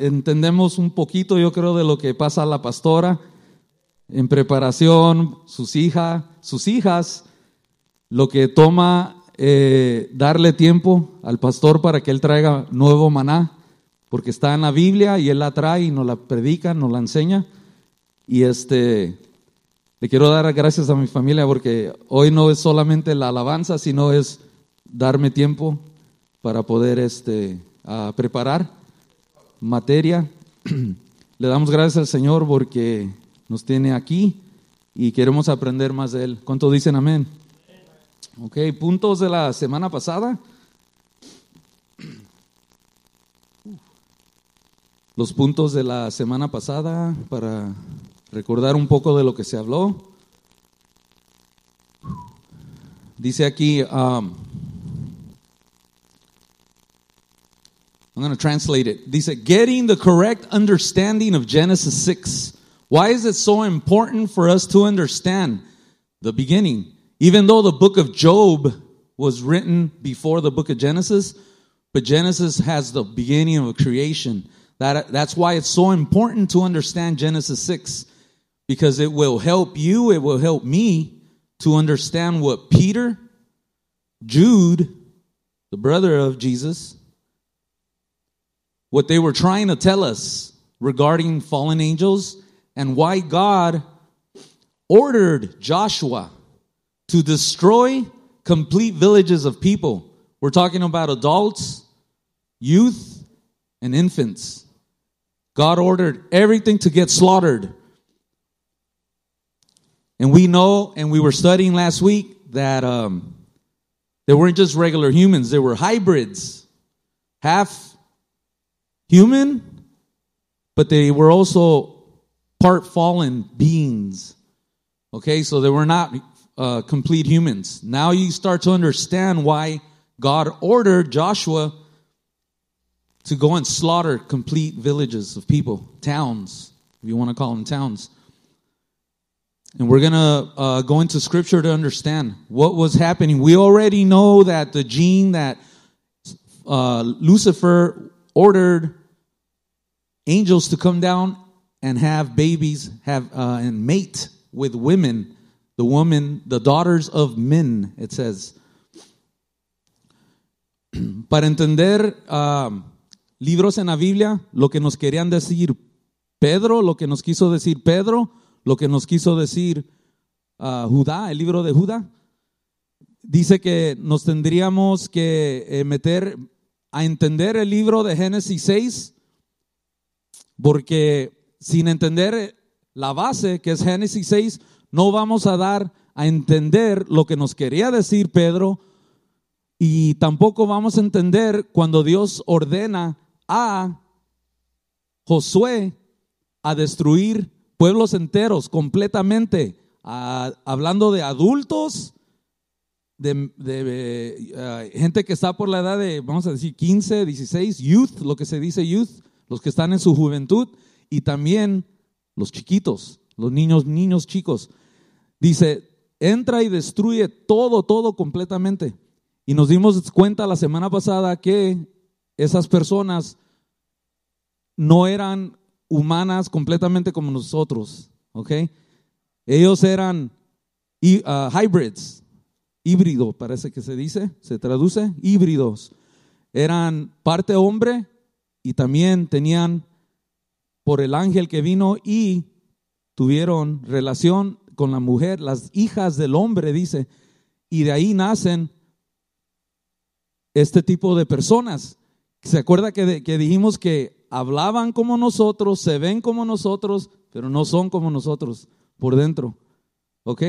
entendemos un poquito, yo creo, de lo que pasa a la pastora en preparación, sus hijas, sus hijas, lo que toma eh, darle tiempo al pastor para que él traiga nuevo maná, porque está en la Biblia y él la trae y nos la predica, nos la enseña. Y este, le quiero dar gracias a mi familia porque hoy no es solamente la alabanza, sino es darme tiempo para poder este, preparar materia. Le damos gracias al Señor porque nos tiene aquí y queremos aprender más de Él. ¿Cuánto dicen amén? Ok, puntos de la semana pasada. Los puntos de la semana pasada para recordar un poco de lo que se habló. Dice aquí, um, I'm going to translate it. Dice, getting the correct understanding of Genesis 6. Why is it so important for us to understand the beginning? Even though the book of Job was written before the book of Genesis, but Genesis has the beginning of creation. That, that's why it's so important to understand Genesis 6 because it will help you, it will help me to understand what Peter, Jude, the brother of Jesus, what they were trying to tell us regarding fallen angels and why God ordered Joshua to destroy complete villages of people. We're talking about adults, youth, and infants. God ordered everything to get slaughtered. And we know, and we were studying last week, that um, they weren't just regular humans, they were hybrids. Half human, but they were also part fallen beings. Okay, so they were not uh, complete humans. Now you start to understand why God ordered Joshua to go and slaughter complete villages of people, towns, if you want to call them towns. And we're going to uh, go into scripture to understand what was happening. We already know that the gene that uh, Lucifer ordered angels to come down and have babies, have uh, and mate with women, the woman, the daughters of men. It says. Para entender uh, libros en la Biblia, lo que nos querían decir Pedro, lo que nos quiso decir Pedro, lo que nos quiso decir uh, Judá, el libro de Judá, dice que nos tendríamos que eh, meter a entender el libro de Génesis 6 porque sin entender la base, que es Génesis 6, no vamos a dar a entender lo que nos quería decir Pedro y tampoco vamos a entender cuando Dios ordena a Josué a destruir pueblos enteros completamente, hablando de adultos, de, eh, gente que está por la edad de, vamos a decir, 15, 16, youth, lo que se dice youth, los que están en su juventud y también los chiquitos, los niños, niños chicos. Dice, entra y destruye todo, todo completamente. Y nos dimos cuenta la semana pasada que esas personas no eran humanas completamente como nosotros, ¿ok? Ellos eran uh, hybrids, híbrido, parece que se dice, se traduce, híbridos. Eran parte hombre, y también tenían por el ángel que vino y tuvieron relación con la mujer, las hijas del hombre, dice, y de ahí nacen este tipo de personas. ¿Se acuerda que, que dijimos que hablaban como nosotros, se ven como nosotros, pero no son como nosotros por dentro? ¿Ok?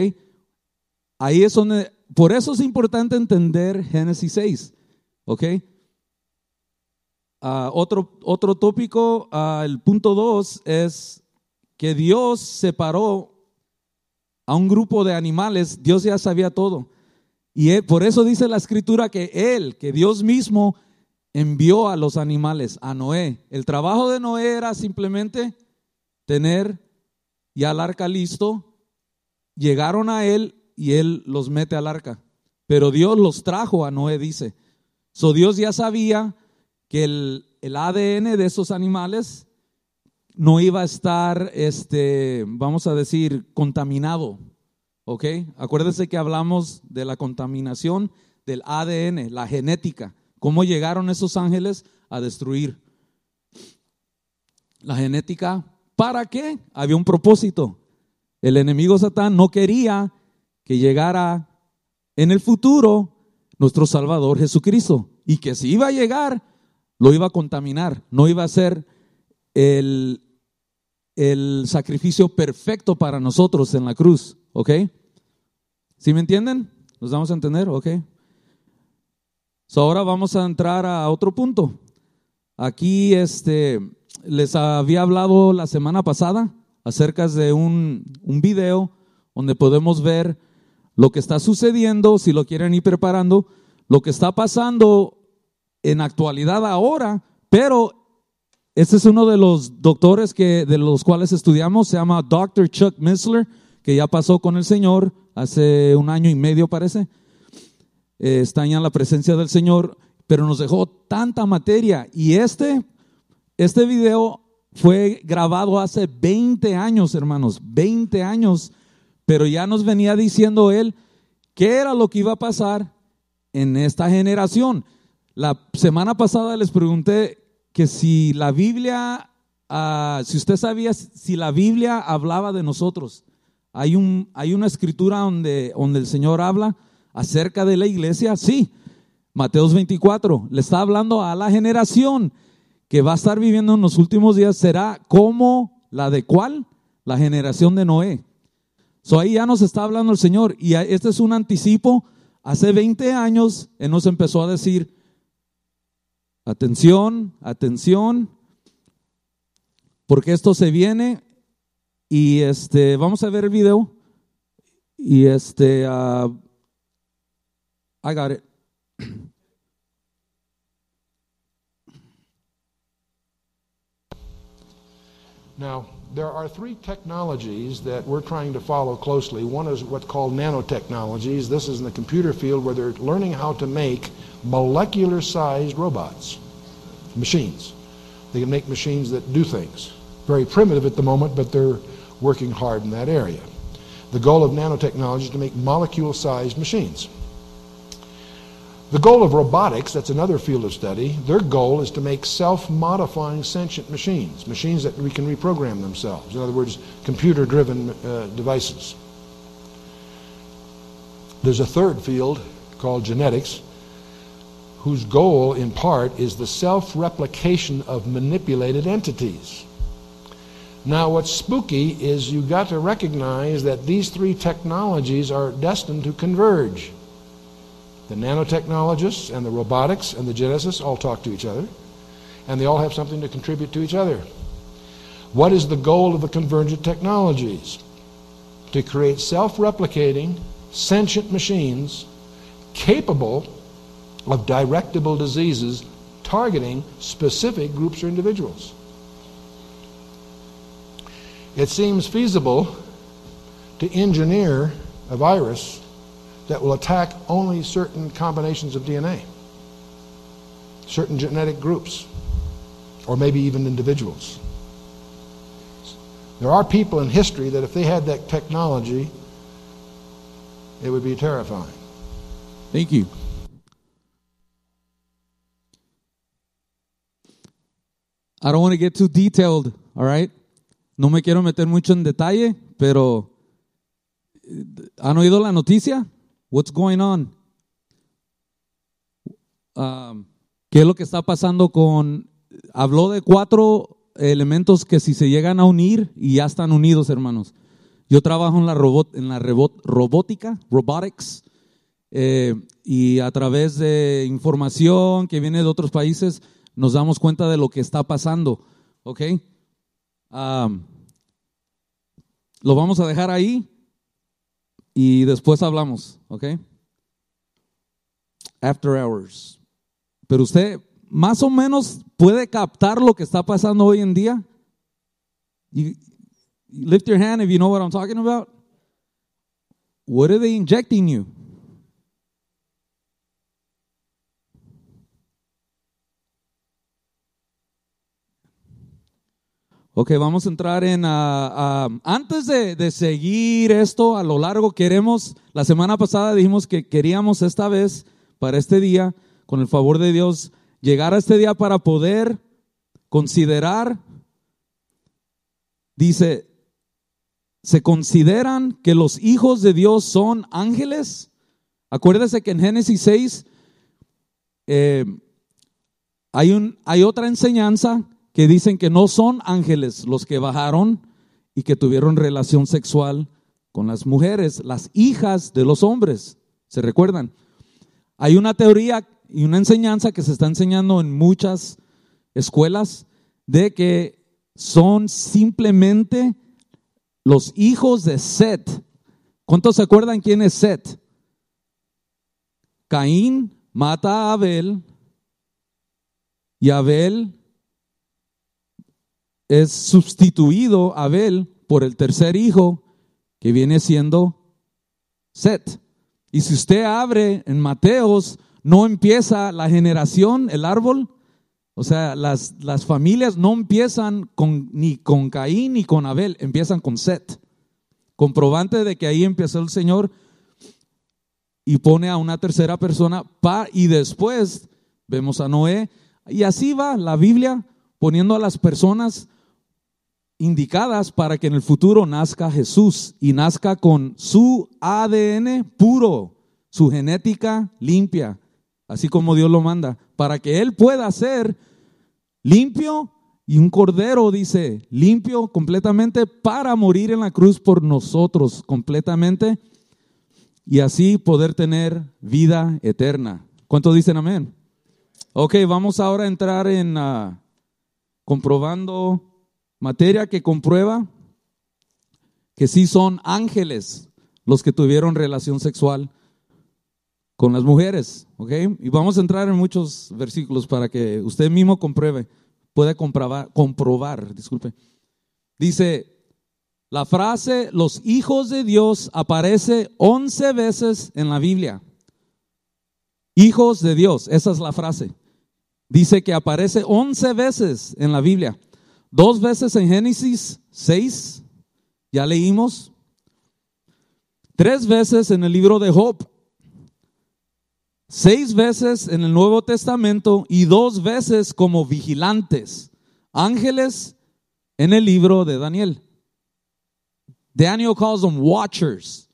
Ahí es donde, por eso es importante entender Génesis 6. ¿Ok? Ah, otro, otro tópico, ah, el punto dos, es que Dios separó a un grupo de animales, Dios ya sabía todo. Y por eso dice la escritura que Él, que Dios mismo envió a los animales, a Noé. El trabajo de Noé era simplemente tener ya el arca listo. Llegaron a Él y Él los mete al arca. Pero Dios los trajo a Noé, dice. So Dios ya sabía que el, el ADN de esos animales no iba a estar, este, vamos a decir, contaminado. ¿Ok? Acuérdense que hablamos de la contaminación del ADN, la genética. ¿Cómo llegaron esos ángeles a destruir? La genética, ¿para qué? Había un propósito. El enemigo Satán no quería que llegara en el futuro nuestro Salvador Jesucristo. Y que si iba a llegar, lo iba a contaminar, no iba a ser el, el sacrificio perfecto para nosotros en la cruz, ¿ok? ¿Sí me entienden? ¿Nos vamos a entender? ¿Ok? ahora vamos a entrar a otro punto. Aquí este, les había hablado la semana pasada acerca de un, un video donde podemos ver lo que está sucediendo, si lo quieren ir preparando, lo que está pasando en actualidad ahora, pero este es uno de los doctores que, de los cuales estudiamos, se llama Dr. Chuck Missler, que ya pasó con el Señor hace un año y medio parece. Eh, está en la presencia del Señor, pero nos dejó tanta materia. Y este, este video fue grabado hace 20 años, hermanos, 20 años, pero ya nos venía diciendo él qué era lo que iba a pasar en esta generación. La semana pasada les pregunté que si la Biblia, ah, si usted sabía si la Biblia hablaba de nosotros. Hay, un, hay una escritura donde, donde el Señor habla acerca de la iglesia, sí. Mateos 24 le está hablando a la generación que va a estar viviendo en los últimos días será como la de cuál? La generación de Noé. So ahí ya nos está hablando el Señor y este es un anticipo. Hace 20 años Él nos empezó a decir, atención, atención, porque esto se viene y este, vamos a ver el video y este, uh, I got it. Now, there are three technologies that we're trying to follow closely. One is what's called nanotechnologies. This is in the computer field where they're learning how to make molecular sized robots, machines. They can make machines that do things. Very primitive at the moment, but they're working hard in that area. The goal of nanotechnology is to make molecule sized machines. The goal of robotics, that's another field of study, their goal is to make self modifying sentient machines, machines that we can reprogram themselves. In other words, computer driven uh, devices. There's a third field called genetics, whose goal, in part, is the self replication of manipulated entities. Now, what's spooky is you've got to recognize that these three technologies are destined to converge. The nanotechnologists and the robotics and the geneticists all talk to each other, and they all have something to contribute to each other. What is the goal of the convergent technologies? To create self replicating, sentient machines capable of directable diseases targeting specific groups or individuals. It seems feasible to engineer a virus that will attack only certain combinations of DNA, certain genetic groups, or maybe even individuals. There are people in history that if they had that technology, it would be terrifying. Thank you. I don't want to get too detailed, all right? No me quiero meter mucho en detalle, pero eh, ¿han oído la noticia? What's going on? Um, ¿Qué es lo que está pasando con... Habló de cuatro elementos que si se llegan a unir y ya están unidos, hermanos. Yo trabajo en la, robot, en la robótica, robotics, eh, y a través de información que viene de otros países nos damos cuenta de lo que está pasando. ¿Ok? Um, lo vamos a dejar ahí y después hablamos, ¿ok? After hours. Pero usted más o menos puede captar lo que está pasando hoy en día. Lift your hand if you know what I'm talking about. What are they injecting you? Ok, vamos a entrar en... ah, ah, antes de, de seguir esto a lo largo, queremos, la semana pasada dijimos que queríamos esta vez, para este día, con el favor de Dios, llegar a este día para poder considerar, dice, ¿se consideran que los hijos de Dios son ángeles? Acuérdese que en Génesis 6 eh, hay, un, hay otra enseñanza que dicen que no son ángeles los que bajaron y que tuvieron relación sexual con las mujeres, las hijas de los hombres. ¿Se recuerdan? Hay una teoría y una enseñanza que se está enseñando en muchas escuelas de que son simplemente los hijos de Set. ¿Cuántos se acuerdan quién es Set? Caín mata a Abel y Abel es sustituido Abel por el tercer hijo que viene siendo Set. Y si usted abre en Mateos, no empieza la generación, el árbol, o sea, las, las familias no empiezan con, ni con Caín ni con Abel, empiezan con Set. Comprobante de que ahí empezó el Señor y pone a una tercera persona pa, y después vemos a Noé. Y así va la Biblia poniendo a las personas indicadas para que en el futuro nazca Jesús y nazca con su ADN puro, su genética limpia, así como Dios lo manda, para que Él pueda ser limpio y un cordero, dice, limpio completamente para morir en la cruz por nosotros completamente y así poder tener vida eterna. ¿Cuántos dicen amén? Ok, vamos ahora a entrar en uh, comprobando materia que comprueba que sí son ángeles los que tuvieron relación sexual con las mujeres, ¿ok? Y vamos a entrar en muchos versículos para que usted mismo compruebe, pueda comprobar, comprobar, disculpe. Dice, la frase los hijos de Dios aparece once veces en la Biblia. Hijos de Dios, esa es la frase. Dice que aparece once veces en la Biblia. Dos veces en Génesis 6, ya leímos. Tres veces en el libro de Job. Seis veces en el Nuevo Testamento y dos veces como vigilantes, ángeles en el libro de Daniel. Daniel calls them watchers.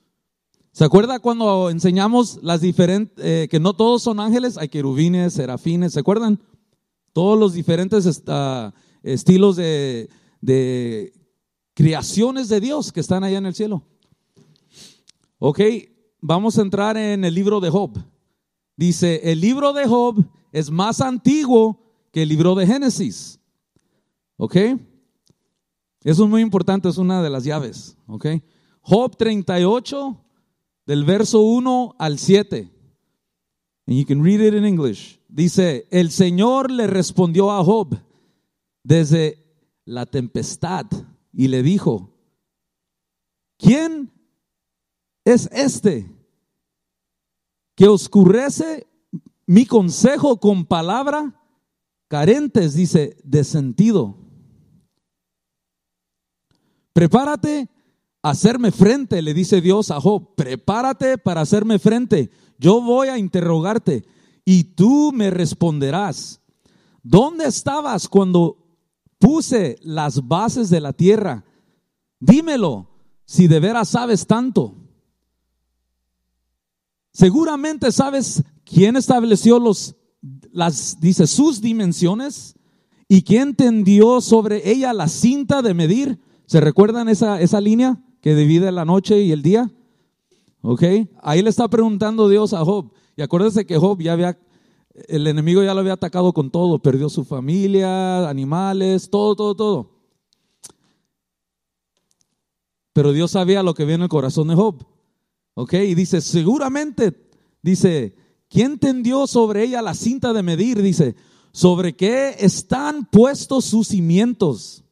¿Se acuerda cuando enseñamos las diferentes, eh, que no todos son ángeles? Hay querubines, serafines, ¿se acuerdan? Todos los diferentes uh, estilos de, de creaciones de Dios que están allá en el cielo. Ok, vamos a entrar en el libro de Job. Dice, el libro de Job es más antiguo que el libro de Génesis. ¿Ok? Eso es muy importante, es una de las llaves. ¿Ok? Job 38, del verso 1 al 7. And you can read it in English. Dice, el Señor le respondió a Job desde la tempestad y le dijo, ¿quién es este que oscurece mi consejo con palabra carentes, dice, de sentido? Prepárate a hacerme frente, le dice Dios a Job, prepárate para hacerme frente. Yo voy a interrogarte y tú me responderás. ¿Dónde estabas cuando puse las bases de la tierra. Dímelo, si de veras sabes tanto. Seguramente sabes quién estableció los, las, dice, sus dimensiones y quién tendió sobre ella la cinta de medir. ¿Se recuerdan esa, esa línea que divide la noche y el día? Ok, ahí le está preguntando Dios a Job. Y acuérdense que Job ya había el enemigo ya lo había atacado con todo, perdió su familia, animales, todo, todo, todo. Pero Dios sabía lo que viene en el corazón de Job. ¿Ok? Y dice, seguramente, dice, ¿quién tendió sobre ella la cinta de medir? Dice, ¿sobre qué están puestos sus cimientos?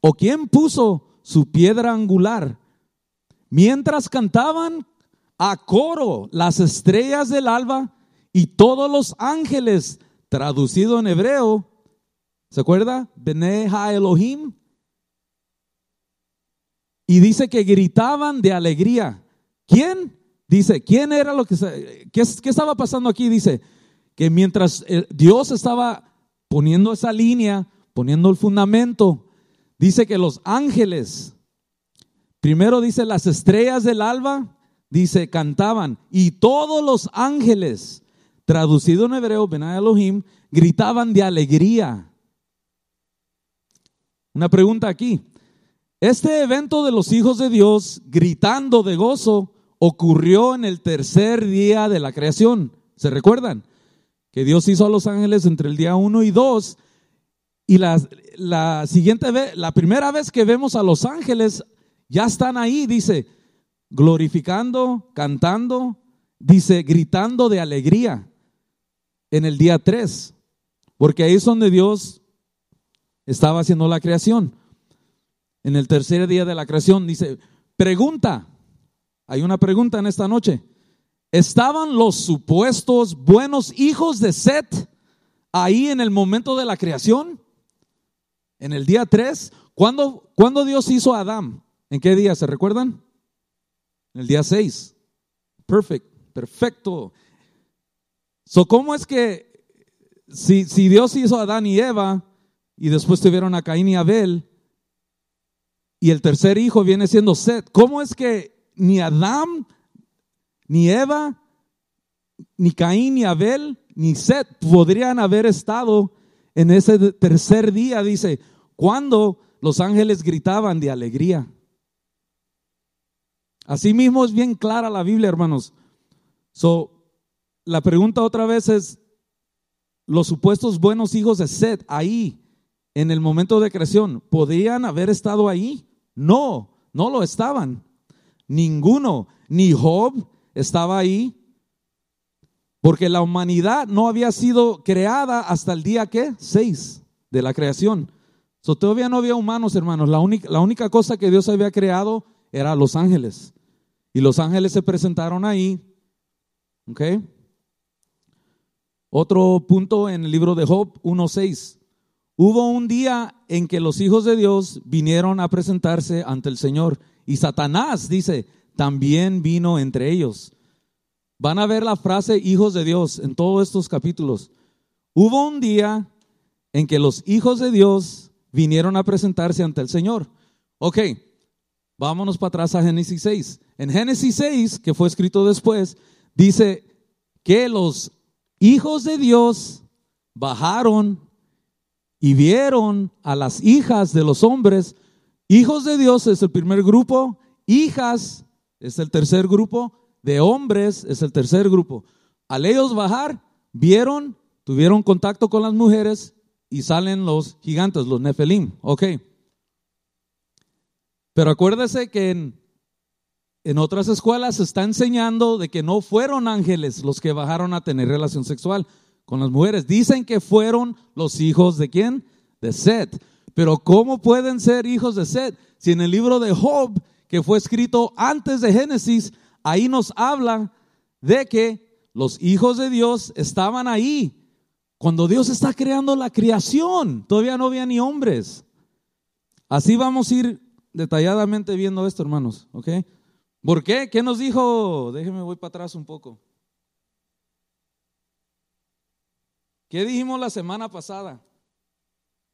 ¿O quién puso su piedra angular? Mientras cantaban a coro las estrellas del alba, y todos los ángeles, traducido en hebreo, ¿se acuerda? Bene Ha Elohim, Y dice que gritaban de alegría. ¿Quién? Dice, ¿quién era lo que... se- ¿Qué, qué estaba pasando aquí? Dice que mientras eh, Dios estaba poniendo esa línea, poniendo el fundamento, dice que los ángeles, primero dice las estrellas del alba, dice cantaban, y todos los ángeles, traducido en hebreo, Benai Elohim, gritaban de alegría. Una pregunta aquí. Este evento de los hijos de Dios gritando de gozo ocurrió en el tercer día de la creación. ¿Se recuerdan? Que Dios hizo a los ángeles entre el día 1 y 2. Y la siguiente vez, la primera vez que vemos a los ángeles, ya están ahí, dice, glorificando, cantando, dice, gritando de alegría en el día 3. Porque ahí es donde Dios estaba haciendo la creación. En el tercer día de la creación dice, pregunta, hay una pregunta en esta noche. ¿Estaban los supuestos buenos hijos de Set ahí en el momento de la creación? En el día 3, ¿cuándo, ¿cuándo Dios hizo a Adán? ¿En qué día? ¿Se recuerdan? En el día 6. Perfect, perfecto. So, ¿Cómo es que si, Dios hizo a Adán y Eva y después tuvieron a Caín y Abel y el tercer hijo viene siendo Set, ¿cómo es que ni Adán, ni Eva, ni Caín, ni Abel, ni Set podrían haber estado en ese tercer día? Dice, cuando los ángeles gritaban de alegría. Asimismo es bien clara la Biblia, hermanos. So, la pregunta otra vez es, los supuestos buenos hijos de Seth ahí, en el momento de creación, ¿podrían haber estado ahí? No, no lo estaban. Ninguno, ni Job estaba ahí, porque la humanidad no había sido creada hasta el día que seis de la creación. So, todavía no había humanos, hermanos. La única, la única cosa que Dios había creado era los ángeles. Y los ángeles se presentaron ahí. ¿Ok? Otro punto en el libro de Job 1.6. Hubo un día en que los hijos de Dios vinieron a presentarse ante el Señor. Y Satanás, dice, también vino entre ellos. Van a ver la frase hijos de Dios en todos estos capítulos. Hubo un día en que los hijos de Dios vinieron a presentarse ante el Señor. Ok, vámonos para atrás a Génesis 6. En Génesis 6, que fue escrito después, dice que los hijos de Dios bajaron y vieron a las hijas de los hombres. Hijos de Dios es el primer grupo, hijas es el tercer grupo, de hombres es el tercer grupo. Al ellos bajar, vieron, tuvieron contacto con las mujeres y salen los gigantes, los nefelim. Ok. Pero acuérdese que en, en otras escuelas se está enseñando de que no fueron ángeles los que bajaron a tener relación sexual con las mujeres. Dicen que fueron los hijos de quién? De Seth. Pero ¿cómo pueden ser hijos de Seth? Si en el libro de Job, que fue escrito antes de Génesis, ahí nos habla de que los hijos de Dios estaban ahí. Cuando Dios está creando la creación, todavía no había ni hombres. Así vamos a ir detalladamente viendo esto, hermanos, ¿ok? ¿Por qué? ¿Qué nos dijo? Déjeme, voy para atrás un poco. ¿Qué dijimos la semana pasada?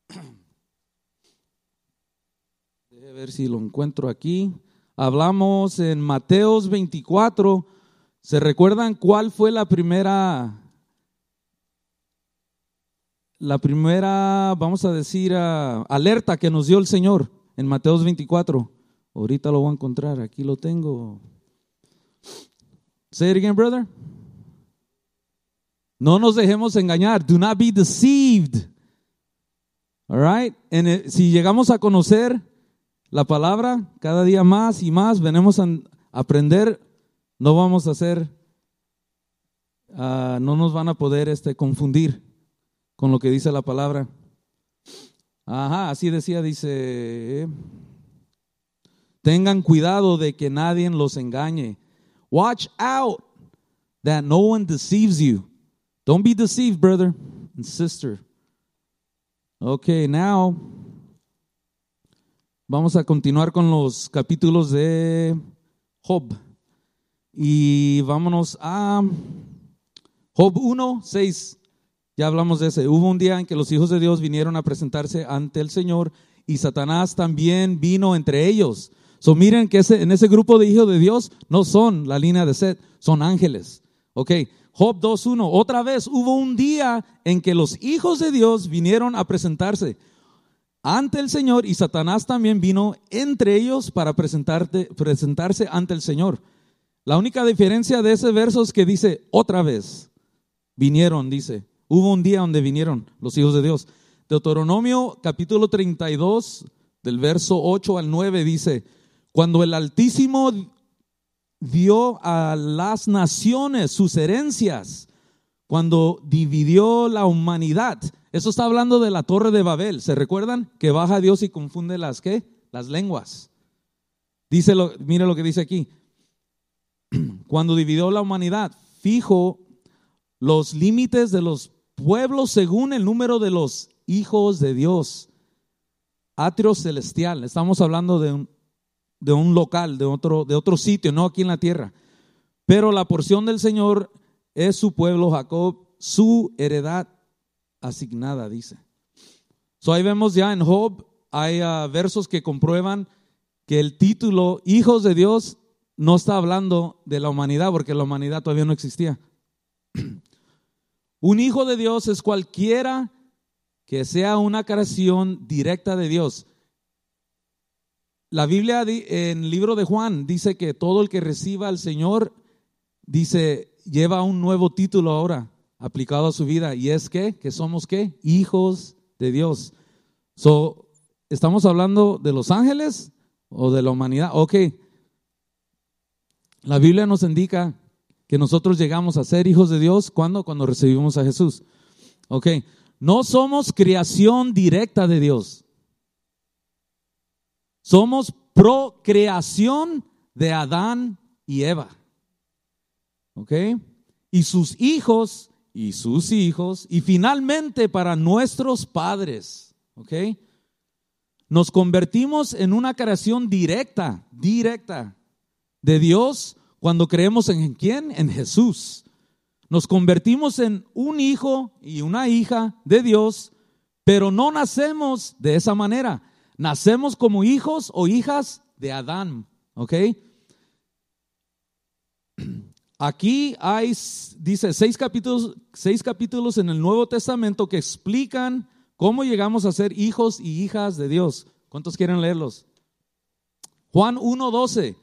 Déjeme ver si lo encuentro aquí. Hablamos en Mateos 24. ¿Se recuerdan cuál fue la primera, la primera, vamos a decir, uh, alerta que nos dio el Señor en Mateos 24? Ahorita lo voy a encontrar, aquí lo tengo. Say it again, brother. No nos dejemos engañar. Do not be deceived. All right. En si llegamos a conocer la palabra cada día más y más, venimos a aprender, no vamos a hacer, uh, no nos van a poder este, confundir con lo que dice la palabra. Ajá, así decía, dice, tengan cuidado de que nadie los engañe. Watch out that no one deceives you. Don't be deceived, brother and sister. Okay, now Vamos a continuar con los capítulos de Job. Y vámonos a Job 1, 6. Ya hablamos de ese. Hubo un día en que los hijos de Dios vinieron a presentarse ante el Señor y Satanás también vino entre ellos. So miren que ese, en ese grupo de hijos de Dios no son la línea de Seth, son ángeles. Ok, Job 2.1. Otra vez hubo un día en que los hijos de Dios vinieron a presentarse ante el Señor y Satanás también vino entre ellos para presentarse ante el Señor. La única diferencia de ese verso es que dice otra vez. Vinieron, dice. Hubo un día donde vinieron los hijos de Dios. Deuteronomio capítulo 32, del verso 8 al 9 dice, cuando el Altísimo dio a las naciones sus herencias, cuando dividió la humanidad, eso está hablando de la torre de Babel. ¿Se recuerdan? Que baja Dios y confunde las qué? Las lenguas. Dice lo, mire lo que dice aquí. Cuando dividió la humanidad, fijo los límites de los pueblos según el número de los hijos de Dios. Atrio celestial. Estamos hablando de un, de un local, de otro, de otro sitio, no aquí en la tierra. Pero la porción del Señor es su pueblo Jacob, su heredad asignada, dice. So ahí vemos ya en Job, hay ah, versos que comprueban que el título Hijos de Dios no está hablando de la humanidad, porque la humanidad todavía no existía. Un hijo de Dios es cualquiera que sea una creación directa de Dios. La Biblia en el libro de Juan dice que todo el que reciba al Señor, dice, lleva un nuevo título ahora aplicado a su vida y es que, que somos qué? Hijos de Dios. So, ¿Estamos hablando de los ángeles o de la humanidad? Ok. La Biblia nos indica que nosotros llegamos a ser hijos de Dios cuando cuando recibimos a Jesús. Ok. No somos creación directa de Dios. Somos procreación de Adán y Eva. ¿Ok? Y sus hijos y sus hijos y finalmente para nuestros padres. ¿Ok? Nos convertimos en una creación directa, directa de Dios cuando creemos en quién? En Jesús. Nos convertimos en un hijo y una hija de Dios, pero no nacemos de esa manera. Nacemos como hijos o hijas de Adán. ¿Ok? Aquí hay, dice, seis capítulos, seis capítulos en el Nuevo Testamento que explican cómo llegamos a ser hijos y hijas de Dios. ¿Cuántos quieren leerlos? Juan 1.12,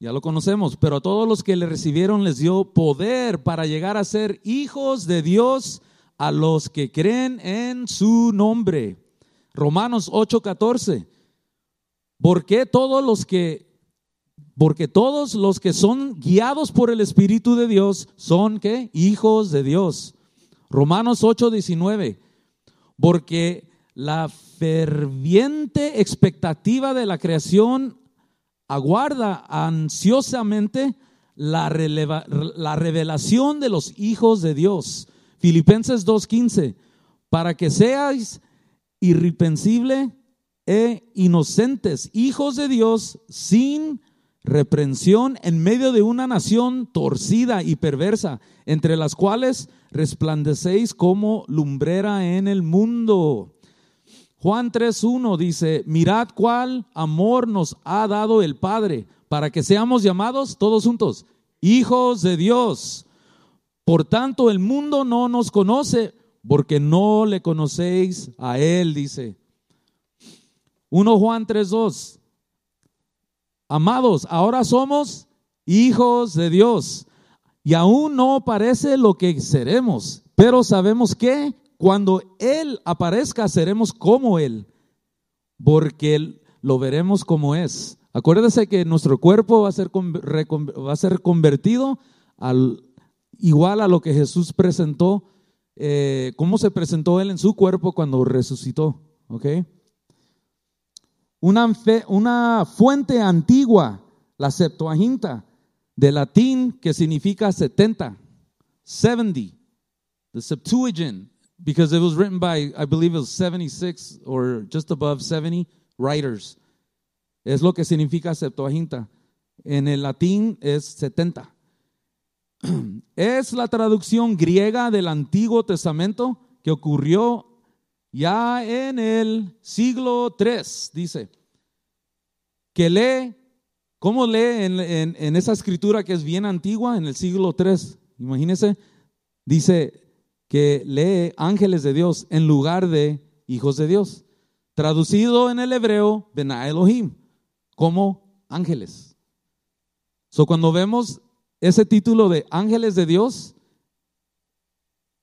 ya lo conocemos, pero a todos los que le recibieron les dio poder para llegar a ser hijos de Dios a los que creen en su nombre. Romanos 8:14. Porque todos los que porque todos los que son guiados por el Espíritu de Dios son ¿qué? hijos de Dios. Romanos 8:19. Porque la ferviente expectativa de la creación aguarda ansiosamente la, la revelación de los hijos de Dios. Filipenses 2:15. Para que seáis irrepensible e inocentes, hijos de Dios, sin reprensión en medio de una nación torcida y perversa, entre las cuales resplandecéis como lumbrera en el mundo. Juan 3.1 dice, mirad cuál amor nos ha dado el Padre para que seamos llamados todos juntos, hijos de Dios. Por tanto, el mundo no nos conoce porque no le conocéis a Él, dice. 1 Juan 3.2. Amados, ahora somos hijos de Dios y aún no parece lo que seremos, pero sabemos que cuando Él aparezca seremos como Él, porque lo veremos como es. Acuérdese que nuestro cuerpo va a ser, va a ser convertido al, igual a lo que Jesús presentó, eh, cómo se presentó Él en su cuerpo cuando resucitó. ¿ok?, una, una fuente antigua, la Septuaginta, de latín que significa 70, 70, the Septuagint, because it was written by, I believe it was 76 or just above 70 writers. Es lo que significa Septuaginta. En el latín es 70. Es la traducción griega del Antiguo Testamento que ocurrió ya en el siglo III, dice, que lee, ¿cómo lee en, esa escritura que es bien antigua, en el siglo III? Imagínense, dice que lee ángeles de Dios en lugar de hijos de Dios. Traducido en el hebreo, Bena Elohim, como ángeles. So, cuando vemos ese título de ángeles de Dios,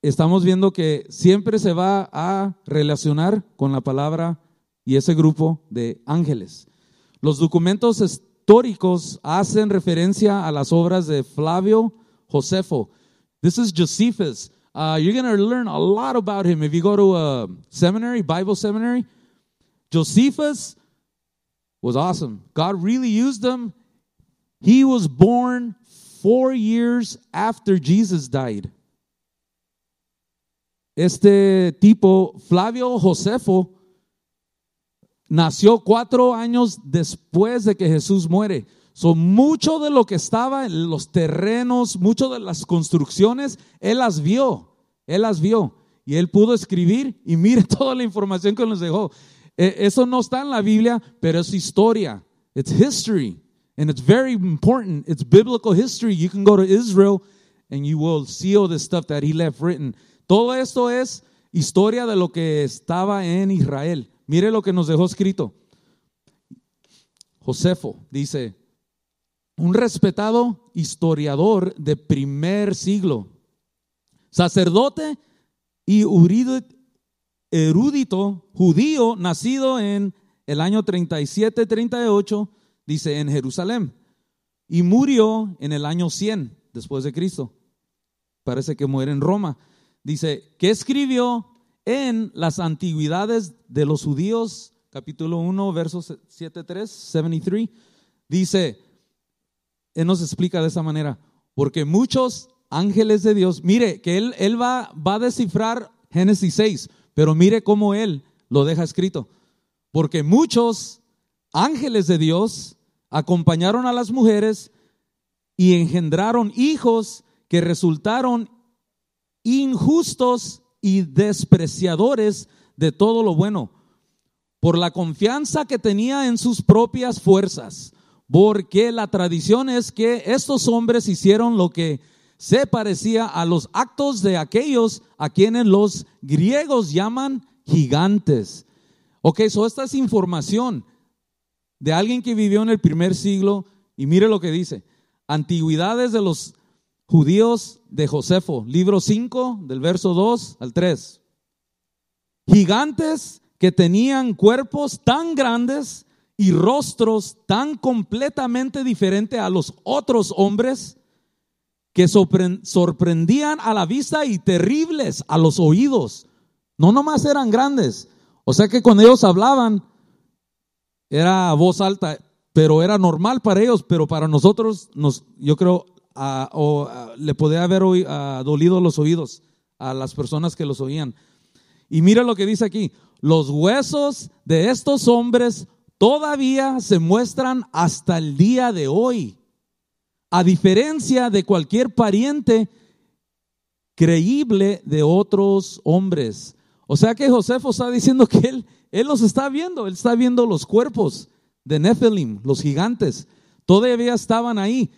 estamos viendo que siempre se va a relacionar con la palabra y ese grupo de ángeles. Los documentos históricos hacen referencia a las obras de Flavio Josefo. This is Josephus. Uh, you're going to learn a lot about him if you go to a seminary, Bible seminary. Josephus was awesome. God really used him. He was born four years after Jesus died. Este tipo, Flavio Josefo, nació cuatro años después de que Jesús muere. So, mucho de lo que estaba en los terrenos, mucho de las construcciones, él las vio, él las vio. Y él pudo escribir y mire toda la información que nos dejó. E, eso no está en la Biblia, pero es historia. It's history. And it's very important. It's biblical history. You can go to Israel and you will see all the stuff that he left written. Todo esto es historia de lo que estaba en Israel. Mire lo que nos dejó escrito. Josefo dice, un respetado historiador de primer siglo, sacerdote y erudito judío, nacido en el año 37-38 dice en Jerusalén, y murió en el año 100 después de Cristo. Parece que muere en Roma. Dice, que escribió en las antigüedades de los judíos, capítulo 1, versos 73, 73. Dice, él nos explica de esa manera, porque muchos ángeles de Dios, mire que él, él va, va a descifrar Génesis 6, pero mire cómo él lo deja escrito. Porque muchos ángeles de Dios acompañaron a las mujeres y engendraron hijos que resultaron injustos y despreciadores de todo lo bueno, por la confianza que tenía en sus propias fuerzas, porque la tradición es que estos hombres hicieron lo que se parecía a los actos de aquellos a quienes los griegos llaman gigantes. Ok, so esta es información de alguien que vivió en el primer siglo y mire lo que dice. Antigüedades de los judíos de Josefo, libro 5, del verso 2 al 3. Gigantes que tenían cuerpos tan grandes y rostros tan completamente diferentes a los otros hombres que sorprendían a la vista y terribles a los oídos. No nomás eran grandes. O sea que cuando ellos hablaban, era voz alta, pero era normal para ellos, pero para nosotros, nos, yo creo, le podía haber dolido los oídos a las personas que los oían. Y mira lo que dice aquí, los huesos de estos hombres todavía se muestran hasta el día de hoy, a diferencia de cualquier pariente creíble de otros hombres. O sea que Josefo está diciendo que él él los está viendo, él está viendo los cuerpos de Nephilim, los gigantes. Todavía estaban ahí.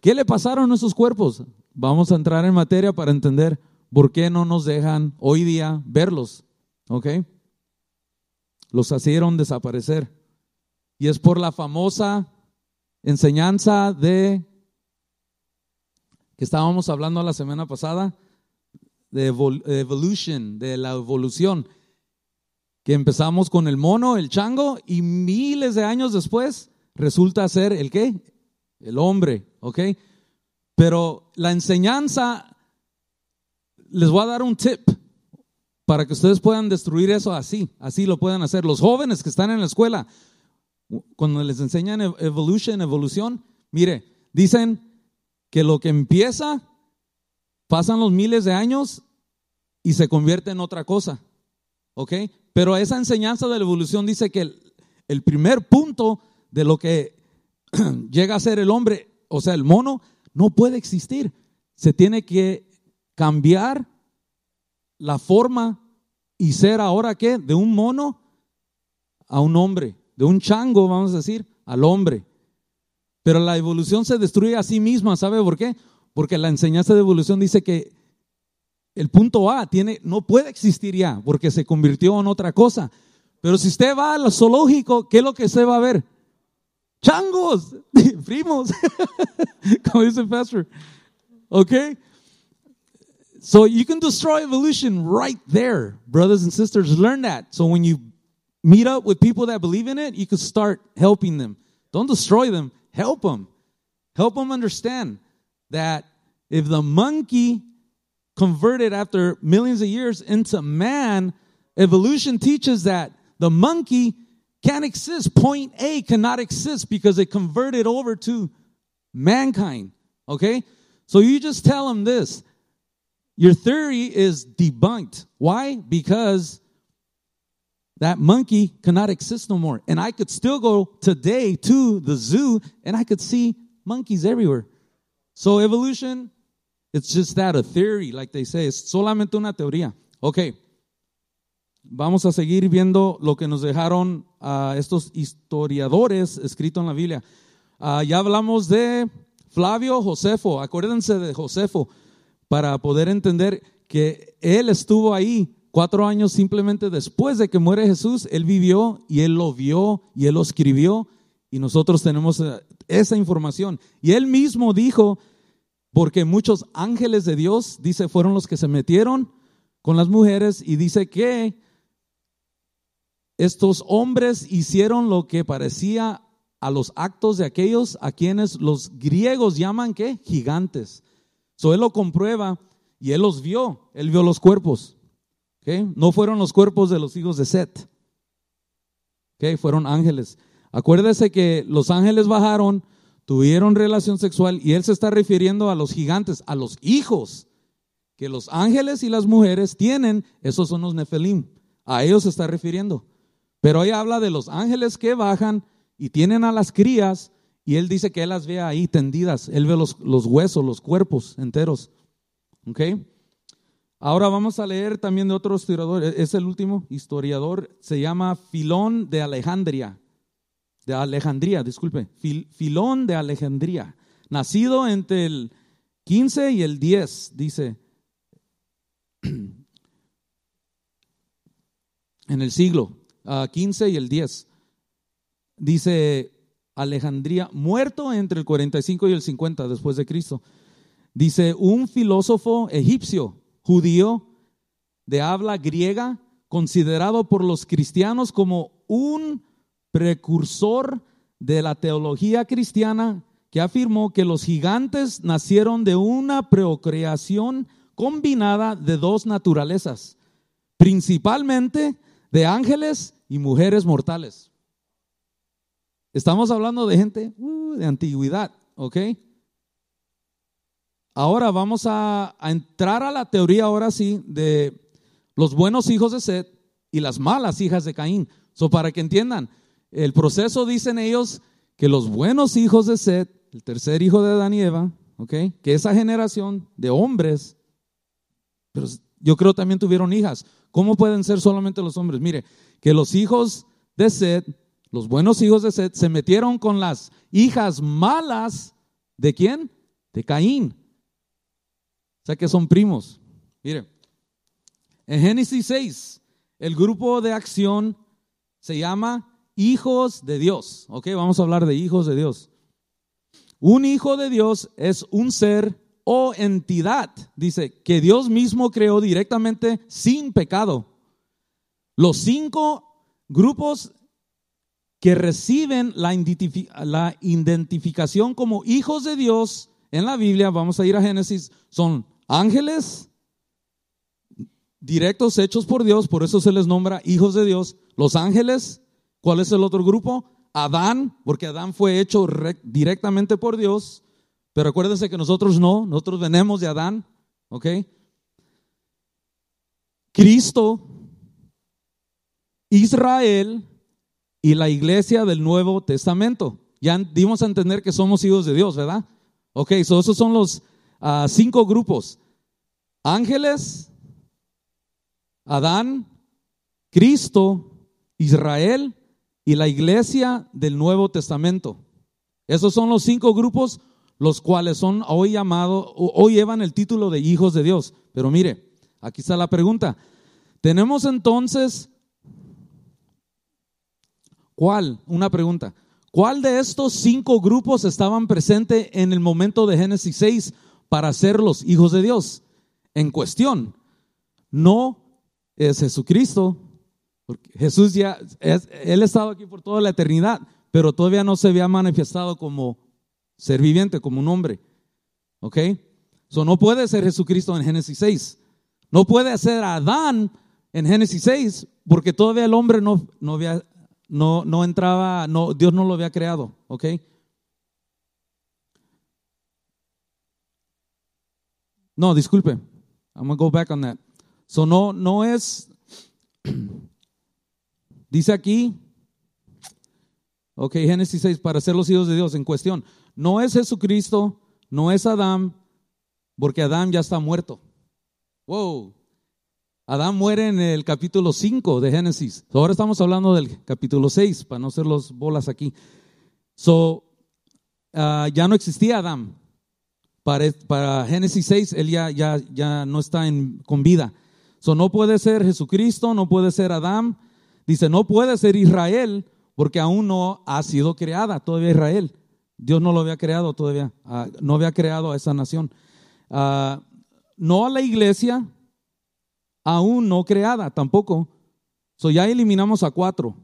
¿Qué le pasaron a esos cuerpos? Vamos a entrar en materia para entender por qué no nos dejan hoy día verlos. ¿Ok? Los hicieron desaparecer. Y es por la famosa enseñanza de que estábamos hablando la semana pasada, de de la evolución que empezamos con el mono, el chango, y miles de años después resulta ser el qué? El hombre, ¿ok? Pero la enseñanza, les voy a dar un tip para que ustedes puedan destruir eso así, así lo puedan hacer. Los jóvenes que están en la escuela, cuando les enseñan evolution, evolución, mire, dicen que lo que empieza, pasan los miles de años y se convierte en otra cosa. ¿Ok? Pero esa enseñanza de la evolución dice que el, primer punto de lo que llega a ser el hombre, o sea, el mono, no puede existir. Se tiene que cambiar la forma y ser ahora qué? De un mono a un hombre, de un chango, vamos a decir, al hombre. Pero la evolución se destruye a sí misma, ¿sabe por qué? Porque la enseñanza de evolución dice que el punto A tiene, no puede existir ya, porque se convirtió en otra cosa. Pero si usted va al zoológico, ¿qué es lo que se va a ver? Changos, primos, como dice el pastor. ¿Ok? So you can destroy evolution right there, brothers and sisters. Learn that. So when you meet up with people that believe in it, you can start helping them. Don't destroy them, help them. Help them understand that if the monkey converted after millions of years into man, evolution teaches that the monkey can't exist. Point A cannot exist because it converted over to mankind. Okay? So you just tell them this. Your theory is debunked. Why? Because that monkey cannot exist no more. And I could still go today to the zoo and I could see monkeys everywhere. So evolution, it's just that, a theory, like they say. Es solamente una teoría. Okay. Vamos a seguir viendo lo que nos dejaron uh, estos historiadores escrito en la Biblia. Uh, ya hablamos de Flavio Josefo. Acuérdense de Josefo para poder entender que él estuvo ahí cuatro años simplemente después de que muere Jesús. Él vivió y él lo vio y él lo escribió y nosotros tenemos eh, esa información. Y él mismo dijo, porque muchos ángeles de Dios, dice, fueron los que se metieron con las mujeres y dice que estos hombres hicieron lo que parecía a los actos de aquellos a quienes los griegos llaman ¿qué? gigantes. So él lo comprueba y él los vio, él vio los cuerpos. ¿okay? No fueron los cuerpos de los hijos de Set. ¿okay? Fueron ángeles. Acuérdese que los ángeles bajaron, tuvieron relación sexual y él se está refiriendo a los gigantes, a los hijos que los ángeles y las mujeres tienen, esos son los nefelim. A ellos se está refiriendo. Pero ahí habla de los ángeles que bajan y tienen a las crías y él dice que él las ve ahí tendidas. Él ve los, los huesos, los cuerpos enteros. ¿Ok? Ahora vamos a leer también de otro historiador. E-, es el último historiador. Se llama Filón de Alejandría. De Alejandría, disculpe. Filón de Alejandría. Nacido entre el 15 y el 10, dice. En el siglo 15 ah, y el 10. Dice Alejandría, muerto entre el 45 y el 50 después de Cristo. Dice, un filósofo egipcio, judío, de habla griega, considerado por los cristianos como un precursor de la teología cristiana, que afirmó que los gigantes nacieron de una procreación combinada de dos naturalezas, principalmente de ángeles y mujeres mortales. Estamos hablando de gente uh, de antigüedad, ¿ok? Ahora vamos a, entrar a la teoría, ahora sí, de los buenos hijos de Seth y las malas hijas de Caín. So, para que entiendan, el proceso dicen ellos que los buenos hijos de Seth, el tercer hijo de Adán y Eva. Que esa generación de hombres, pero yo creo también tuvieron hijas. ¿Cómo pueden ser solamente los hombres? Mire, que los hijos de Seth, los buenos hijos de Seth, se metieron con las hijas malas de quién? De Caín. O sea que son primos. Mire, en Génesis 6, el grupo de acción se llama hijos de Dios. Ok, vamos a hablar de hijos de Dios. Un hijo de Dios es un ser o entidad, dice, que Dios mismo creó directamente sin pecado. Los cinco grupos que reciben la, identificación como hijos de Dios en la Biblia, vamos a ir a Génesis, son ángeles, directos hechos por Dios, por eso se les nombra hijos de Dios. Los ángeles, ¿cuál es el otro grupo? Adán, porque Adán fue hecho directamente por Dios, pero acuérdense que nosotros no, nosotros venimos de Adán, ¿ok? Cristo Israel y la iglesia del Nuevo Testamento. Ya dimos a entender que somos hijos de Dios, ¿verdad? Ok, so esos son los ah, cinco grupos. Ángeles, Adán, Cristo, Israel y la iglesia del Nuevo Testamento. Esos son los cinco grupos los cuales son hoy llamados, hoy llevan el título de hijos de Dios. Pero mire, aquí está la pregunta. Tenemos entonces, ¿cuál? Una pregunta. ¿Cuál de estos cinco grupos estaban presentes en el momento de Génesis 6 para ser los hijos de Dios? En cuestión, no es Jesucristo, porque Jesús ya, Él ha estado aquí por toda la eternidad, pero todavía no se había manifestado como ser viviente, como un hombre. ¿Ok? Eso no puede ser Jesucristo en Génesis 6. No puede ser Adán en Génesis 6, porque todavía el hombre no, no, había, no, no entraba, Dios no lo había creado. ¿Ok? No, disculpe. I'm going to go back on that. So no, no es Dice aquí, ok, Génesis 6, para ser los hijos de Dios en cuestión. No es Jesucristo, no es Adán, porque Adán ya está muerto. Wow. Adán muere en el capítulo 5 de Génesis. Ahora estamos hablando del capítulo 6, para no ser los bolas aquí. So, ah, ya no existía Adán. Para, para, Génesis 6, él ya, ya, ya no está en, con vida. So, no puede ser Jesucristo, no puede ser Adán, Dice, no puede ser Israel porque aún no ha sido creada todavía Israel. Dios no lo había creado todavía, ah, no había creado a esa nación. Ah, no a la iglesia, aún no creada tampoco. So ya eliminamos a cuatro.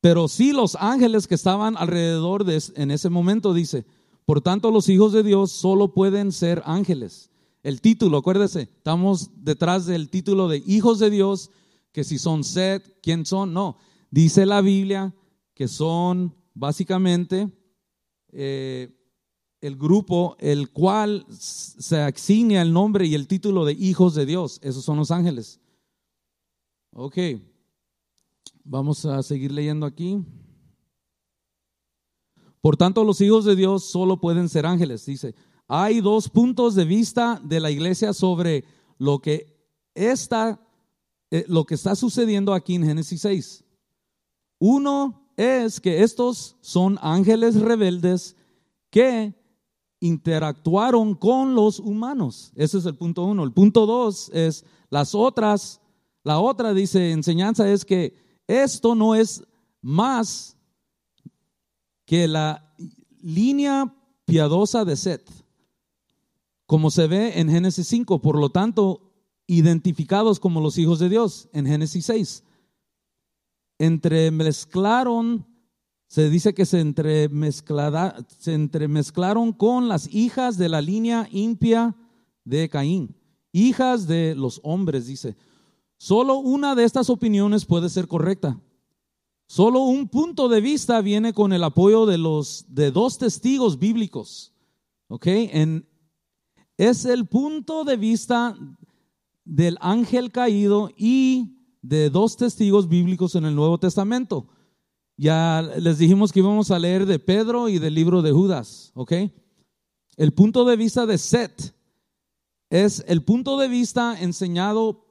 Pero sí los ángeles que estaban alrededor de en ese momento dice, por tanto los hijos de Dios solo pueden ser ángeles. El título, acuérdese, estamos detrás del título de hijos de Dios que si son Set, ¿quién son? No, dice la Biblia que son básicamente eh, el grupo el cual se asigna el nombre y el título de hijos de Dios. Esos son los ángeles. Ok, vamos a seguir leyendo aquí. Por tanto, los hijos de Dios solo pueden ser ángeles. Dice, hay dos puntos de vista de la iglesia sobre lo que esta eh, lo que está sucediendo aquí en Génesis 6. Uno es que estos son ángeles rebeldes que interactuaron con los humanos. Ese es el punto uno. El punto dos es las otras, la otra dice enseñanza es que esto no es más que la línea piadosa de Seth, como se ve en Génesis 5. Por lo tanto, identificados como los hijos de Dios en Génesis 6. Entremezclaron, se dice que se, se entremezclaron con las hijas de la línea impia de Caín, hijas de los hombres, dice. Solo una de estas opiniones puede ser correcta. Solo un punto de vista viene con el apoyo de los de dos testigos bíblicos. ¿Ok? En, es el punto de vista del ángel caído y de dos testigos bíblicos en el Nuevo Testamento. Ya les dijimos que íbamos a leer de Pedro y del libro de Judas, ¿ok? El punto de vista de Set es el punto de vista enseñado,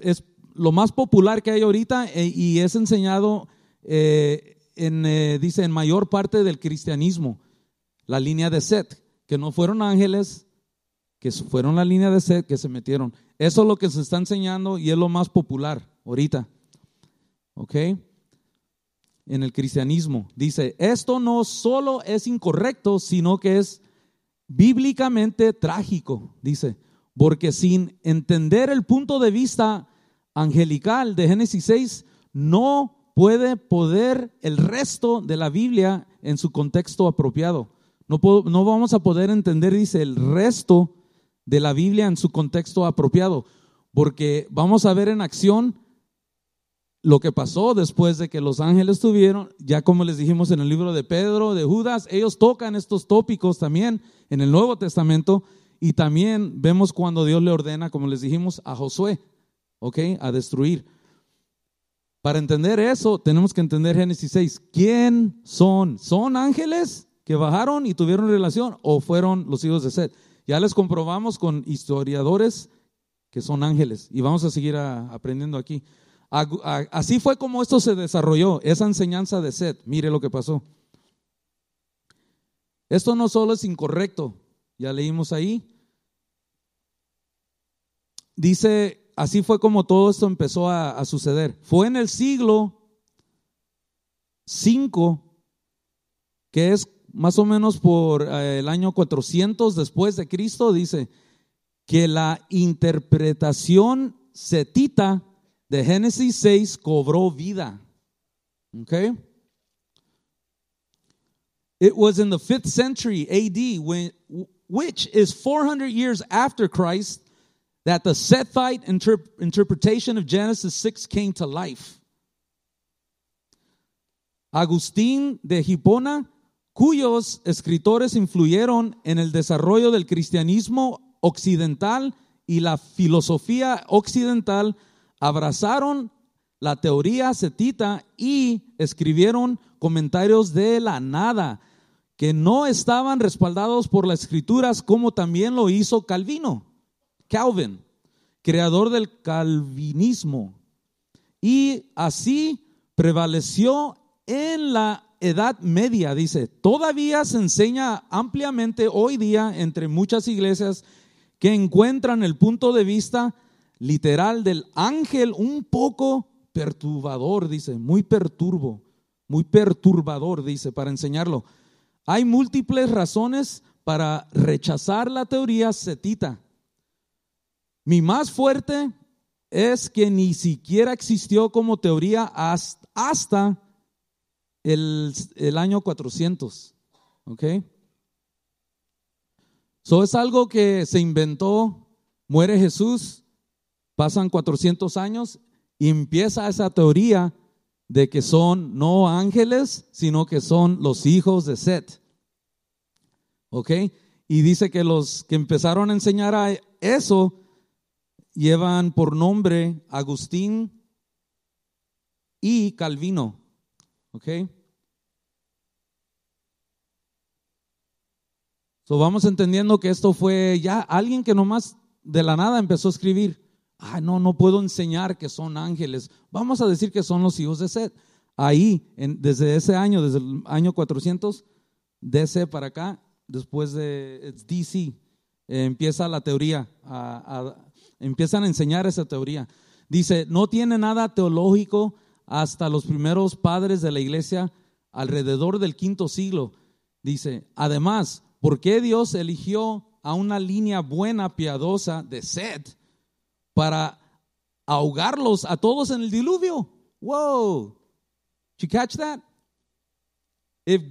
es lo más popular que hay ahorita eh, y es enseñado eh, en, eh, dice, en mayor parte del cristianismo, la línea de Set, que no fueron ángeles, que fueron la línea de sed que se metieron. Eso es lo que se está enseñando y es lo más popular ahorita. ¿Ok? En el cristianismo. Dice, esto no solo es incorrecto, sino que es bíblicamente trágico, dice, porque sin entender el punto de vista angelical de Génesis 6, no puede poder el resto de la Biblia en su contexto apropiado. No, no vamos a poder entender, dice, el resto de la Biblia en su contexto apropiado, porque vamos a ver en acción lo que pasó después de que los ángeles tuvieron, ya como les dijimos en el libro de Pedro, de Judas, ellos tocan estos tópicos también en el Nuevo Testamento y también vemos cuando Dios le ordena, como les dijimos, a Josué, ¿ok? A destruir. Para entender eso, tenemos que entender Génesis 6. ¿Quién son? ¿Son ángeles que bajaron y tuvieron relación o fueron los hijos de Seth? Ya les comprobamos con historiadores que son ángeles y vamos a seguir aprendiendo aquí. Así fue como esto se desarrolló, esa enseñanza de Seth. Mire lo que pasó. Esto no solo es incorrecto, ya leímos ahí. Dice, así fue como todo esto empezó a, suceder. Fue en el siglo 5, que es más o menos por eh, el año 400 después de Cristo, dice que la interpretación setita de Génesis 6 cobró vida. Okay? It was in the 5th century AD, when, which is 400 years after Christ, that the Sethite interp interpretation of Genesis 6 came to life. Agustín de Hipona, cuyos escritores influyeron en el desarrollo del cristianismo occidental y la filosofía occidental, abrazaron la teoría setita y escribieron comentarios de la nada que no estaban respaldados por las escrituras como también lo hizo Calvino, Calvin, creador del calvinismo. Y así prevaleció en la Edad Media, dice, todavía se enseña ampliamente hoy día entre muchas iglesias que encuentran el punto de vista literal del ángel un poco perturbador, dice, muy perturbo, muy perturbador, dice, para enseñarlo. Hay múltiples razones para rechazar la teoría setita. Mi más fuerte es que ni siquiera existió como teoría hasta el, año 400. ¿Ok? Eso es algo que se inventó, muere Jesús, pasan 400 años y empieza esa teoría de que son no ángeles, sino que son los hijos de Set. ¿Ok? Y dice que los que empezaron a enseñar a eso llevan por nombre Agustín y Calvino. ¿Ok? So vamos entendiendo que esto fue ya alguien que nomás de la nada empezó a escribir ah, no, no puedo enseñar que son ángeles. Vamos a decir que son los hijos de Seth. Ahí, desde ese año, desde el año 400, DC para acá, después de DC, eh, empieza la teoría, empiezan a enseñar esa teoría. Dice, no tiene nada teológico hasta los primeros padres de la iglesia alrededor del quinto siglo. Dice, además, ¿por qué Dios eligió a una línea buena, piadosa de Seth? para ahogarlos a todos en el diluvio. Whoa. Did you catch that? If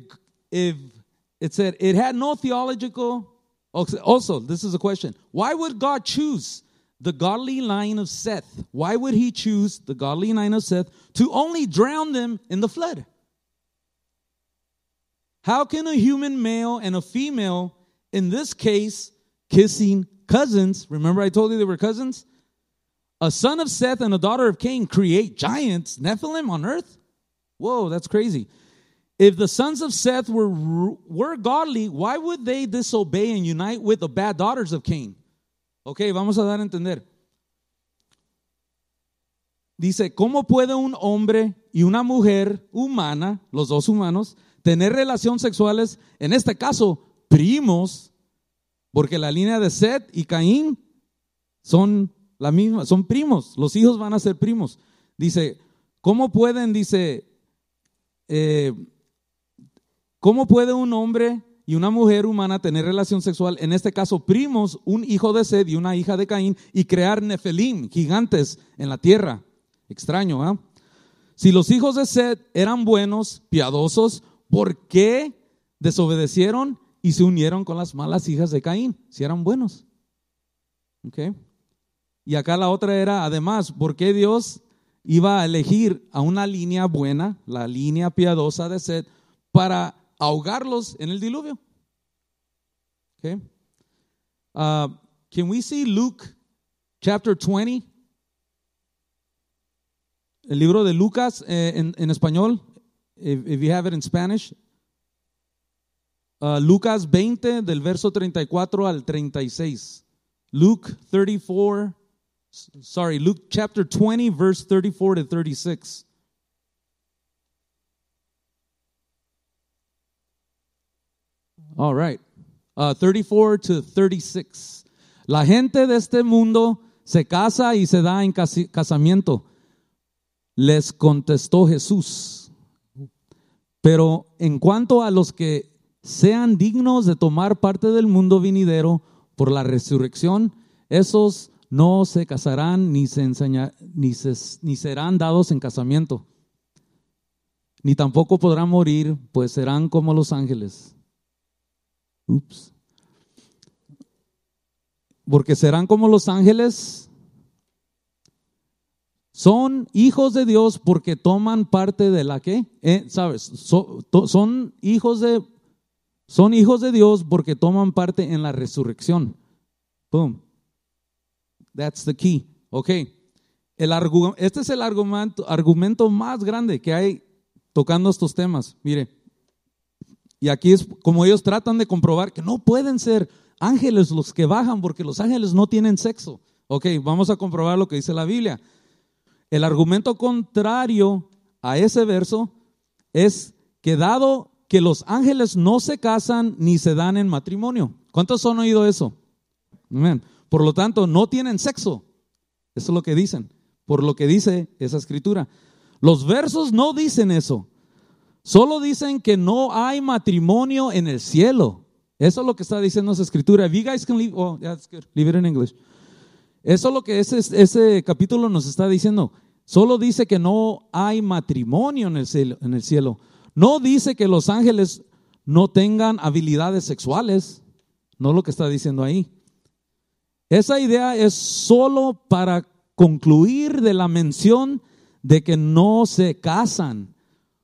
if it said it had no theological also, this is a question. Why would God choose the godly line of Seth? Why would he choose the godly line of Seth to only drown them in the flood? How can a human male and a female, in this case, kissing cousins, remember I told you they were cousins? a son of Seth and a daughter of Cain create giants, Nephilim on earth? Whoa, that's crazy. If the sons of Seth were, were godly, why would they disobey and unite with the bad daughters of Cain? Ok, vamos a dar a entender. Dice, ¿cómo puede un hombre y una mujer humana, los dos humanos, tener relaciones sexuales, en este caso, primos, porque la línea de Seth y Caín son la misma, son primos, los hijos van a ser primos. Dice, ¿cómo pueden, dice, eh, cómo puede un hombre y una mujer humana tener relación sexual, en este caso primos, un hijo de Sed y una hija de Caín, y crear nefelim, gigantes en la tierra? Extraño, ¿ah? Si los hijos de Sed eran buenos, piadosos, ¿por qué desobedecieron y se unieron con las malas hijas de Caín? Si eran buenos. Okay. Y acá la otra era, además, ¿por qué Dios iba a elegir a una línea buena, la línea piadosa de Seth, para ahogarlos en el diluvio? Okay. Uh, can we see Luke chapter 20? el libro de Lucas eh, en, en español, if, if you have it in Spanish, uh, Lucas 20 del verso 34 al 36. Luke 34, s- sorry, Luke chapter 20, verse 34 to 36. All right. Uh, 34 to 36. La gente de este mundo se casa y se da en casamiento. Les contestó Jesús. Pero en cuanto a los que sean dignos de tomar parte del mundo venidero por la resurrección, esos no se casarán ni, se enseña- ni, se- ni serán dados en casamiento, ni tampoco podrán morir, pues serán como los ángeles. Ups. Porque serán como los ángeles. Son hijos de Dios porque toman parte de la que, eh, ¿sabes? Son hijos de, son hijos de Dios porque toman parte en la resurrección. Boom. That's the key. Ok. El este es el argumento, argumento más grande que hay tocando estos temas. Mire. Y aquí es como ellos tratan de comprobar que no pueden ser ángeles los que bajan porque los ángeles no tienen sexo. Ok, vamos a comprobar lo que dice la Biblia. El argumento contrario a ese verso es que dado que los ángeles no se casan ni se dan en matrimonio. ¿Cuántos han oído eso? Amén. Por lo tanto, no tienen sexo. Eso es lo que dicen. Por lo que dice esa escritura. Los versos no dicen eso. Solo dicen que no hay matrimonio en el cielo. Eso es lo que está diciendo esa escritura. If you guys can leave, oh, good. Leave it in English. Eso es lo que ese, ese capítulo nos está diciendo. Solo dice que no hay matrimonio en el, cielo, en el cielo. No dice que los ángeles no tengan habilidades sexuales. No lo que está diciendo ahí. Esa idea es solo para concluir de la mención de que no se casan,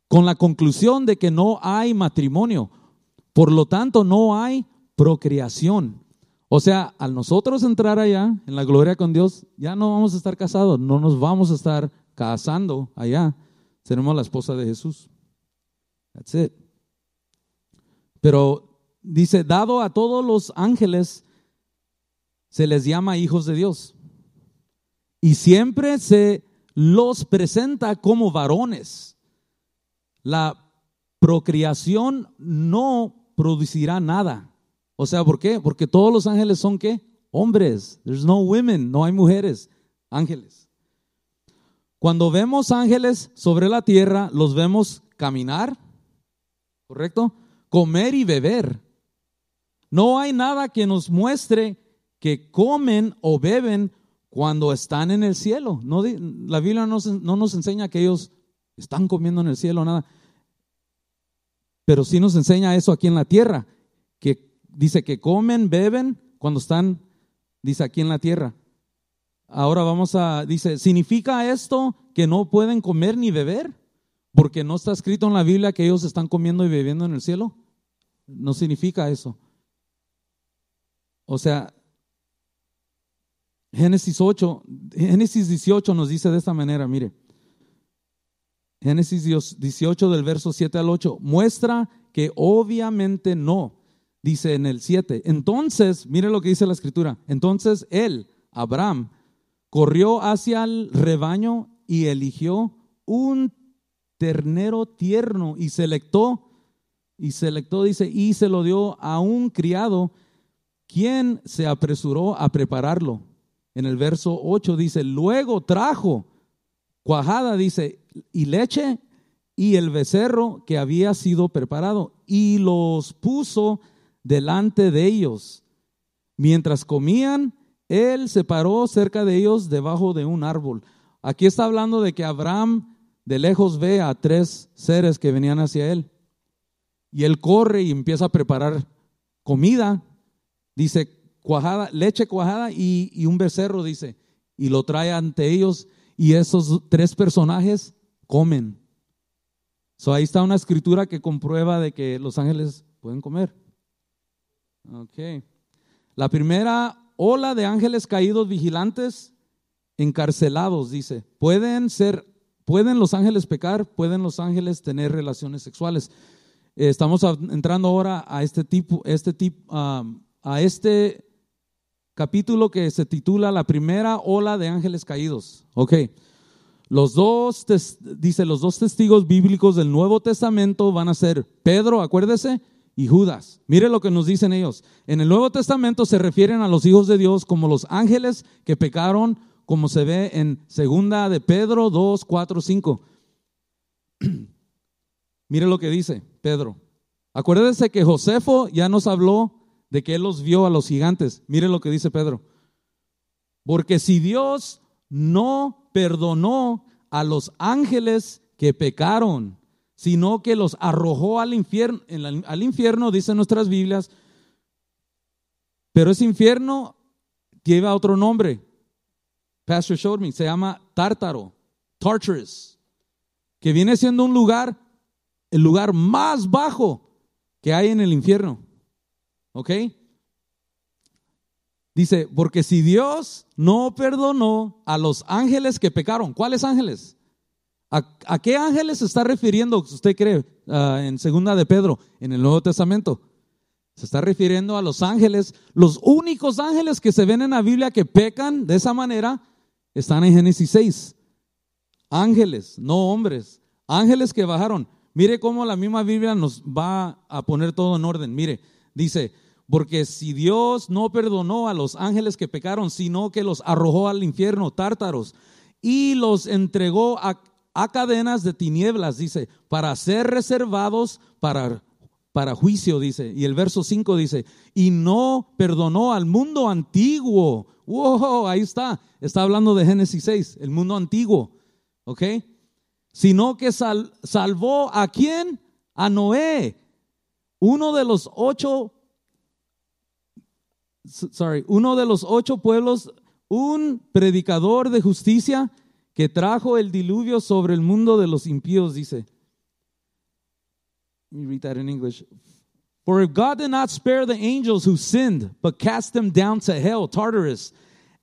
con la conclusión de que no hay matrimonio. Por lo tanto, no hay procreación. O sea, al nosotros entrar allá en la gloria con Dios, ya no vamos a estar casados, no nos vamos a estar casando allá. Seremos la esposa de Jesús. That's it. Pero dice, dado a todos los ángeles, se les llama hijos de Dios. Y siempre se los presenta como varones. La procreación no producirá nada. O sea, ¿por qué? Porque todos los ángeles son qué? Hombres. There's no women, no hay mujeres, ángeles. Cuando vemos ángeles sobre la tierra, los vemos caminar, ¿correcto? Comer y beber. No hay nada que nos muestre que comen o beben cuando están en el cielo. No, la Biblia no, no nos enseña que ellos están comiendo en el cielo, nada. Pero sí nos enseña eso aquí en la tierra, que dice que comen, beben cuando están, dice aquí en la tierra. Ahora vamos a, dice, ¿significa esto que no pueden comer ni beber? Porque no está escrito en la Biblia que ellos están comiendo y bebiendo en el cielo. No significa eso. O sea, Génesis 8, Génesis 18 nos dice de esta manera, mire. Génesis 18 del verso 7 al 8 muestra que obviamente no. Dice en el 7. Entonces, mire lo que dice la escritura. Entonces él, Abraham, corrió hacia el rebaño y eligió un ternero tierno y selectó, y selectó, dice, y se lo dio a un criado, quien se apresuró a prepararlo. En el verso 8 dice, luego trajo cuajada, dice, y leche y el becerro que había sido preparado, y los puso delante de ellos. Mientras comían, él se paró cerca de ellos debajo de un árbol. Aquí está hablando de que Abraham de lejos ve a tres seres que venían hacia él. Y él corre y empieza a preparar comida. Dice cuajada, leche cuajada y, y un becerro, dice. Y lo trae ante ellos. Y esos tres personajes comen. So, ahí está una escritura que comprueba de que los ángeles pueden comer. Ok. La primera ola de ángeles caídos vigilantes, encarcelados, dice, pueden ser, ¿Pueden los ángeles pecar? ¿Pueden los ángeles tener relaciones sexuales? Eh, estamos entrando ahora a este tipo, este tipo, a este capítulo que se titula La primera ola de ángeles caídos. Ok. Los dos, dice, los dos testigos bíblicos del Nuevo Testamento van a ser Pedro, acuérdese, y Judas. Mire lo que nos dicen ellos. En el Nuevo Testamento se refieren a los hijos de Dios como los ángeles que pecaron, como se ve en segunda de Pedro 2, 4, 5. Mire lo que dice Pedro. Acuérdese que Josefo ya nos habló de que él los vio a los gigantes. Mire lo que dice Pedro. Porque si Dios no perdonó a los ángeles que pecaron, sino que los arrojó al infierno, al infierno, dicen nuestras Biblias, pero ese infierno lleva otro nombre. Pastor showed me, se llama Tártaro, Tartarus, que viene siendo un lugar, el lugar más bajo que hay en el infierno. ¿Ok? Dice, porque si Dios no perdonó a los ángeles que pecaron, ¿cuáles ángeles? ¿A, qué ángeles se está refiriendo, usted cree, ah, en segunda de Pedro, en el Nuevo Testamento? Se está refiriendo a los ángeles, los únicos ángeles que se ven en la Biblia que pecan de esa manera están en Génesis 6. Ángeles, no hombres, ángeles que bajaron. Mire cómo la misma Biblia nos va a poner todo en orden. Mire, dice, porque si Dios no perdonó a los ángeles que pecaron, sino que los arrojó al infierno, tártaros, y los entregó a, cadenas de tinieblas, dice, para ser reservados para, para juicio, dice. Y el verso 5 dice, y no perdonó al mundo antiguo. Wow, ahí está. Está hablando de Génesis 6, el mundo antiguo. ¿Ok? Sino que salvó a quién? A Noé, uno de los ocho sorry, uno de los ocho pueblos, un predicador de justicia que trajo el diluvio sobre el mundo de los impíos, dice. Let me read that in English. For if God did not spare the angels who sinned, but cast them down to hell, Tartarus,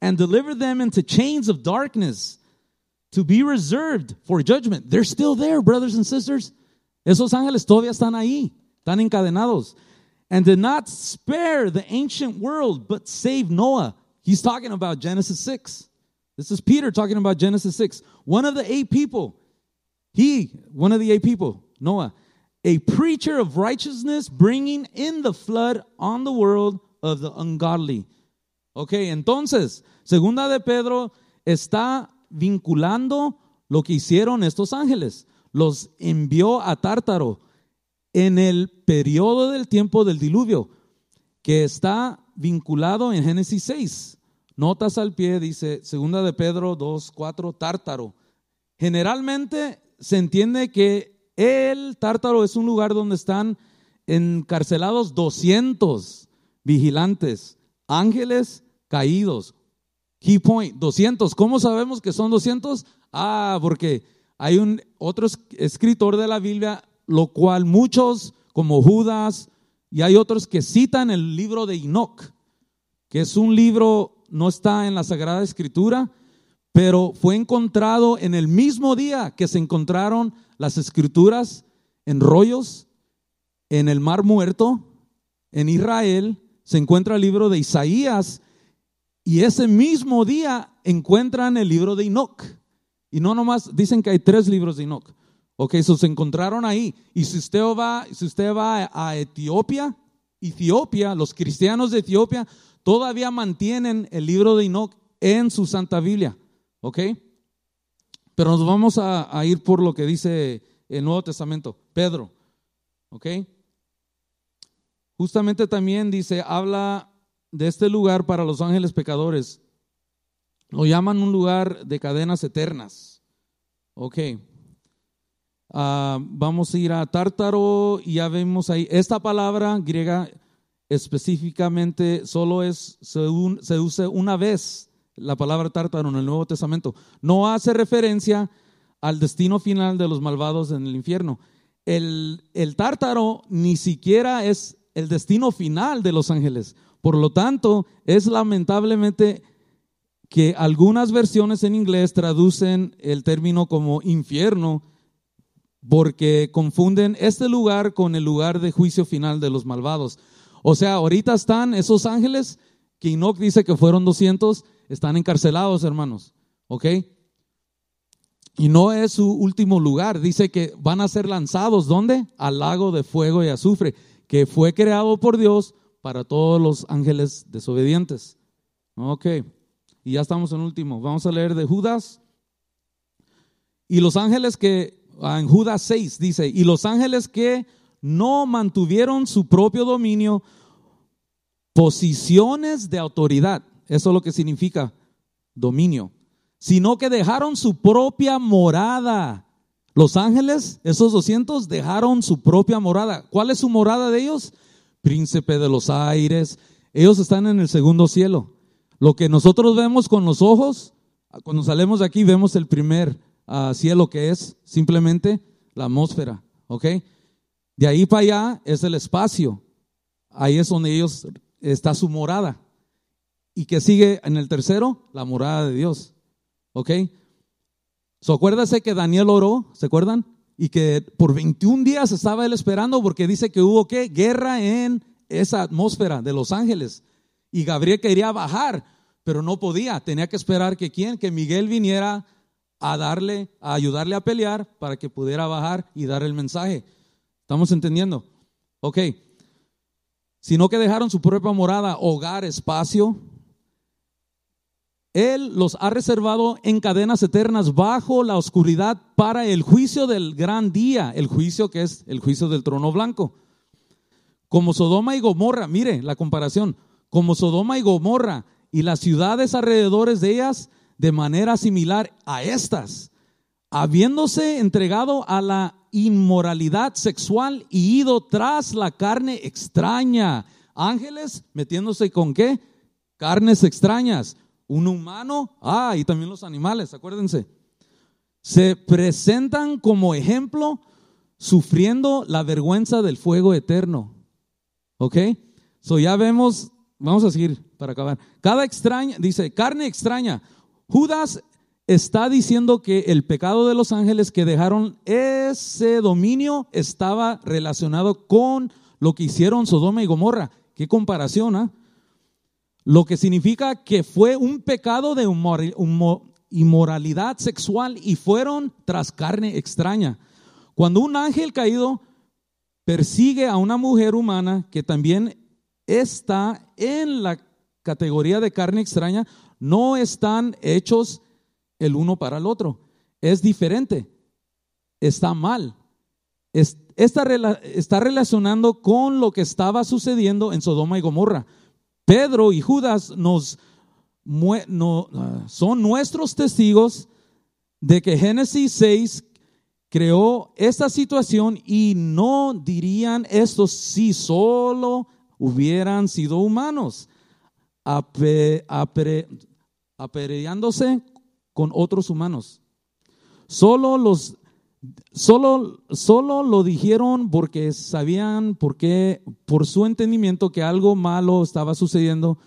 and delivered them into chains of darkness to be reserved for judgment, they're still there, brothers and sisters. Esos ángeles todavía están ahí, están encadenados and did not spare the ancient world, but saved Noah. He's talking about Genesis 6. This is Peter talking about Genesis 6. One of the eight people, he, one of the eight people, Noah, a preacher of righteousness, bringing in the flood on the world of the ungodly. Ok, entonces, segunda de Pedro está vinculando lo que hicieron estos ángeles. Los envió a Tártaro en el periodo del tiempo del diluvio, que está vinculado en Génesis 6. Notas al pie, dice segunda de Pedro 2, 4, tártaro. Generalmente se entiende que el tártaro es un lugar donde están encarcelados 200 vigilantes, ángeles caídos. Key point, 200. ¿Cómo sabemos que son 200? Ah, porque hay un otro escritor de la Biblia lo cual muchos, como Judas, y hay otros que citan el libro de Enoch, que es un libro, no está en la Sagrada Escritura, pero fue encontrado en el mismo día que se encontraron las escrituras en rollos en el Mar Muerto, en Israel, se encuentra el libro de Isaías y ese mismo día encuentran el libro de Enoch. Y no nomás dicen que hay tres libros de Enoch. Ok, eso se encontraron ahí. Y si usted va, si usted va a Etiopía, Etiopía, los cristianos de Etiopía todavía mantienen el libro de Enoch en su Santa Biblia. ¿Ok? Pero nos vamos a, a ir por lo que dice el Nuevo Testamento. Pedro. ¿Ok? Justamente también dice, habla de este lugar para los ángeles pecadores. Lo llaman un lugar de cadenas eternas. Ok. Ah, vamos a ir a Tártaro y ya vemos ahí. Esta palabra griega específicamente solo es, se, usa una vez la palabra tártaro en el Nuevo Testamento. No hace referencia al destino final de los malvados en el infierno. El, el tártaro ni siquiera es el destino final de los ángeles. Por lo tanto, es lamentablemente que algunas versiones en inglés traducen el término como infierno porque confunden este lugar con el lugar de juicio final de los malvados. O sea, ahorita están esos ángeles que Enoch dice que fueron 200, están encarcelados, hermanos. ¿Ok? Y no es su último lugar. Dice que van a ser lanzados, ¿dónde? Al lago de fuego y azufre, que fue creado por Dios para todos los ángeles desobedientes. Ok. Y ya estamos en último. Vamos a leer de Judas. Y los ángeles que, en Judas 6 dice, y los ángeles que no mantuvieron su propio dominio, posiciones de autoridad. Eso es lo que significa dominio. Sino que dejaron su propia morada. Los ángeles, esos 200, dejaron su propia morada. ¿Cuál es su morada de ellos? Príncipe de los aires. Ellos están en el segundo cielo. Lo que nosotros vemos con los ojos, cuando salimos de aquí vemos el primer uh, cielo que es simplemente la atmósfera, ¿ok? De ahí para allá es el espacio. Ahí es donde ellos está su morada. ¿Y que sigue en el tercero? La morada de Dios. ¿Ok? So, acuérdase que Daniel oró, ¿se acuerdan? Y que por 21 días estaba él esperando porque dice que hubo ¿qué? Guerra en esa atmósfera de los ángeles. Y Gabriel quería bajar, pero no podía. Tenía que esperar que quién? Que Miguel viniera a darle, a ayudarle a pelear para que pudiera bajar y dar el mensaje. ¿Estamos entendiendo? Ok. Sino que dejaron su propia morada, hogar, espacio. Él los ha reservado en cadenas eternas bajo la oscuridad para el juicio del gran día, el juicio que es el juicio del trono blanco. Como Sodoma y Gomorra, mire la comparación, como Sodoma y Gomorra y las ciudades alrededores de ellas de manera similar a estas, habiéndose entregado a la inmoralidad sexual y ido tras la carne extraña. Ángeles metiéndose con qué? Carnes extrañas. Un humano, ah, y también los animales, acuérdense. Se presentan como ejemplo sufriendo la vergüenza del fuego eterno. ¿Ok? So ya vemos, vamos a seguir para acabar. Cada extraña, dice, carne extraña. Judas está diciendo que el pecado de los ángeles que dejaron ese dominio estaba relacionado con lo que hicieron Sodoma y Gomorra. ¿Qué comparación? Ah? Lo que significa que fue un pecado de inmoralidad sexual y fueron tras carne extraña. Cuando un ángel caído persigue a una mujer humana que también está en la categoría de carne extraña, no están hechos el uno para el otro. Es diferente. Está mal. está, está relacionando con lo que estaba sucediendo en Sodoma y Gomorra. Pedro y Judas nos, no, ah, son nuestros testigos de que Génesis 6 creó esta situación y no dirían esto si solo hubieran sido humanos, apereándose con otros humanos. Solo los solo solo lo dijeron porque sabían por qué por su entendimiento que algo malo estaba sucediendo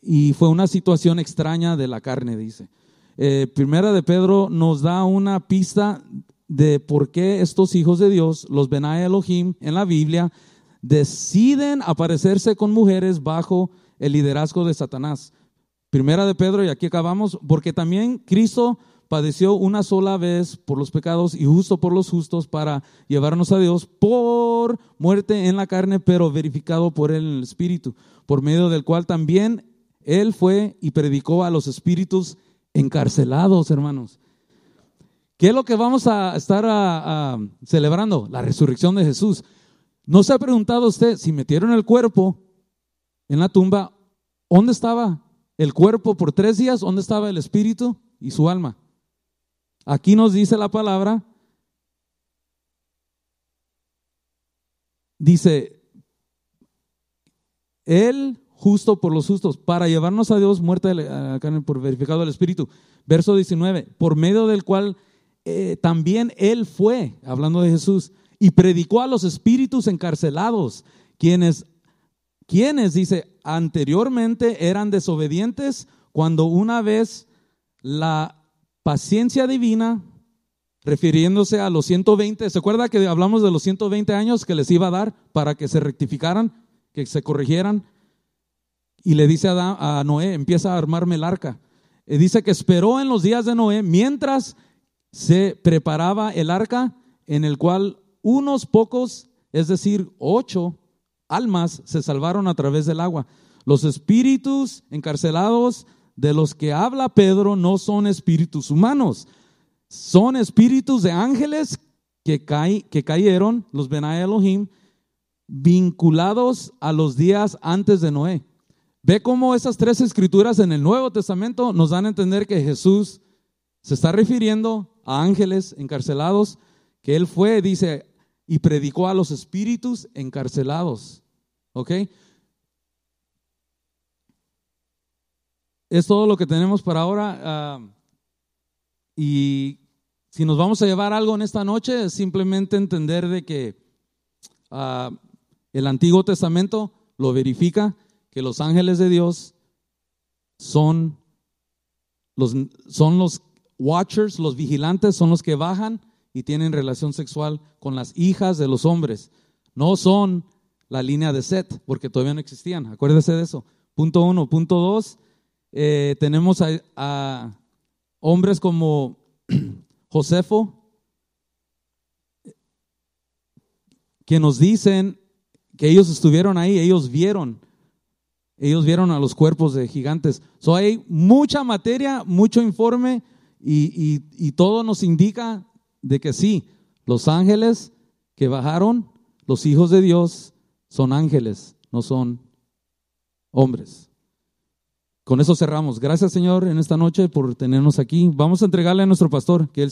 y fue una situación extraña de la carne, dice. Eh, primera de Pedro nos da una pista de por qué estos hijos de Dios, los Benai Elohim en la Biblia, deciden aparecerse con mujeres bajo el liderazgo de Satanás. Primera de Pedro, y aquí acabamos, porque también Cristo padeció una sola vez por los pecados y justo por los justos para llevarnos a Dios por muerte en la carne, pero verificado por él en el Espíritu, por medio del cual también él fue y predicó a los espíritus encarcelados, hermanos. ¿Qué es lo que vamos a estar celebrando? La resurrección de Jesús. ¿No se ha preguntado usted si metieron el cuerpo en la tumba, ¿dónde estaba? El cuerpo por tres días, ¿dónde estaba el espíritu y su alma? Aquí nos dice la palabra, dice, Él justo por los justos, para llevarnos a Dios muerta por verificado el espíritu. Verso 19, por medio del cual eh, también Él fue, hablando de Jesús, y predicó a los espíritus encarcelados, quienes quienes, dice, anteriormente eran desobedientes cuando una vez la paciencia divina, refiriéndose a los 120, ¿se acuerda que hablamos de los 120 años que les iba a dar para que se rectificaran, que se corrigieran? Y le dice a, Noé, empieza a armarme el arca. Dice que esperó en los días de Noé mientras se preparaba el arca en el cual unos pocos, es decir, ocho almas se salvaron a través del agua. Los espíritus encarcelados de los que habla Pedro no son espíritus humanos, son espíritus de ángeles que, que cayeron, los Benai Elohim, vinculados a los días antes de Noé. Ve cómo esas tres escrituras en el Nuevo Testamento nos dan a entender que Jesús se está refiriendo a ángeles encarcelados, que él fue, dice, y predicó a los espíritus encarcelados. ¿Ok? Es todo lo que tenemos para ahora. Ah, y si nos vamos a llevar algo en esta noche, es simplemente entender de que ah, el Antiguo Testamento lo verifica, que los ángeles de Dios son los, son los watchers, los vigilantes, son los que bajan y tienen relación sexual con las hijas de los hombres. No son la línea de Set, porque todavía no existían. Acuérdese de eso. Punto uno. Punto dos, eh, tenemos a, hombres como Josefo, que nos dicen que ellos estuvieron ahí, ellos vieron, ellos vieron a los cuerpos de gigantes. So hay mucha materia, mucho informe y, y todo nos indica de que sí, los ángeles que bajaron, los hijos de Dios, son ángeles, no son hombres. Con eso cerramos. Gracias, Señor, en esta noche por tenernos aquí. Vamos a entregarle a nuestro pastor que él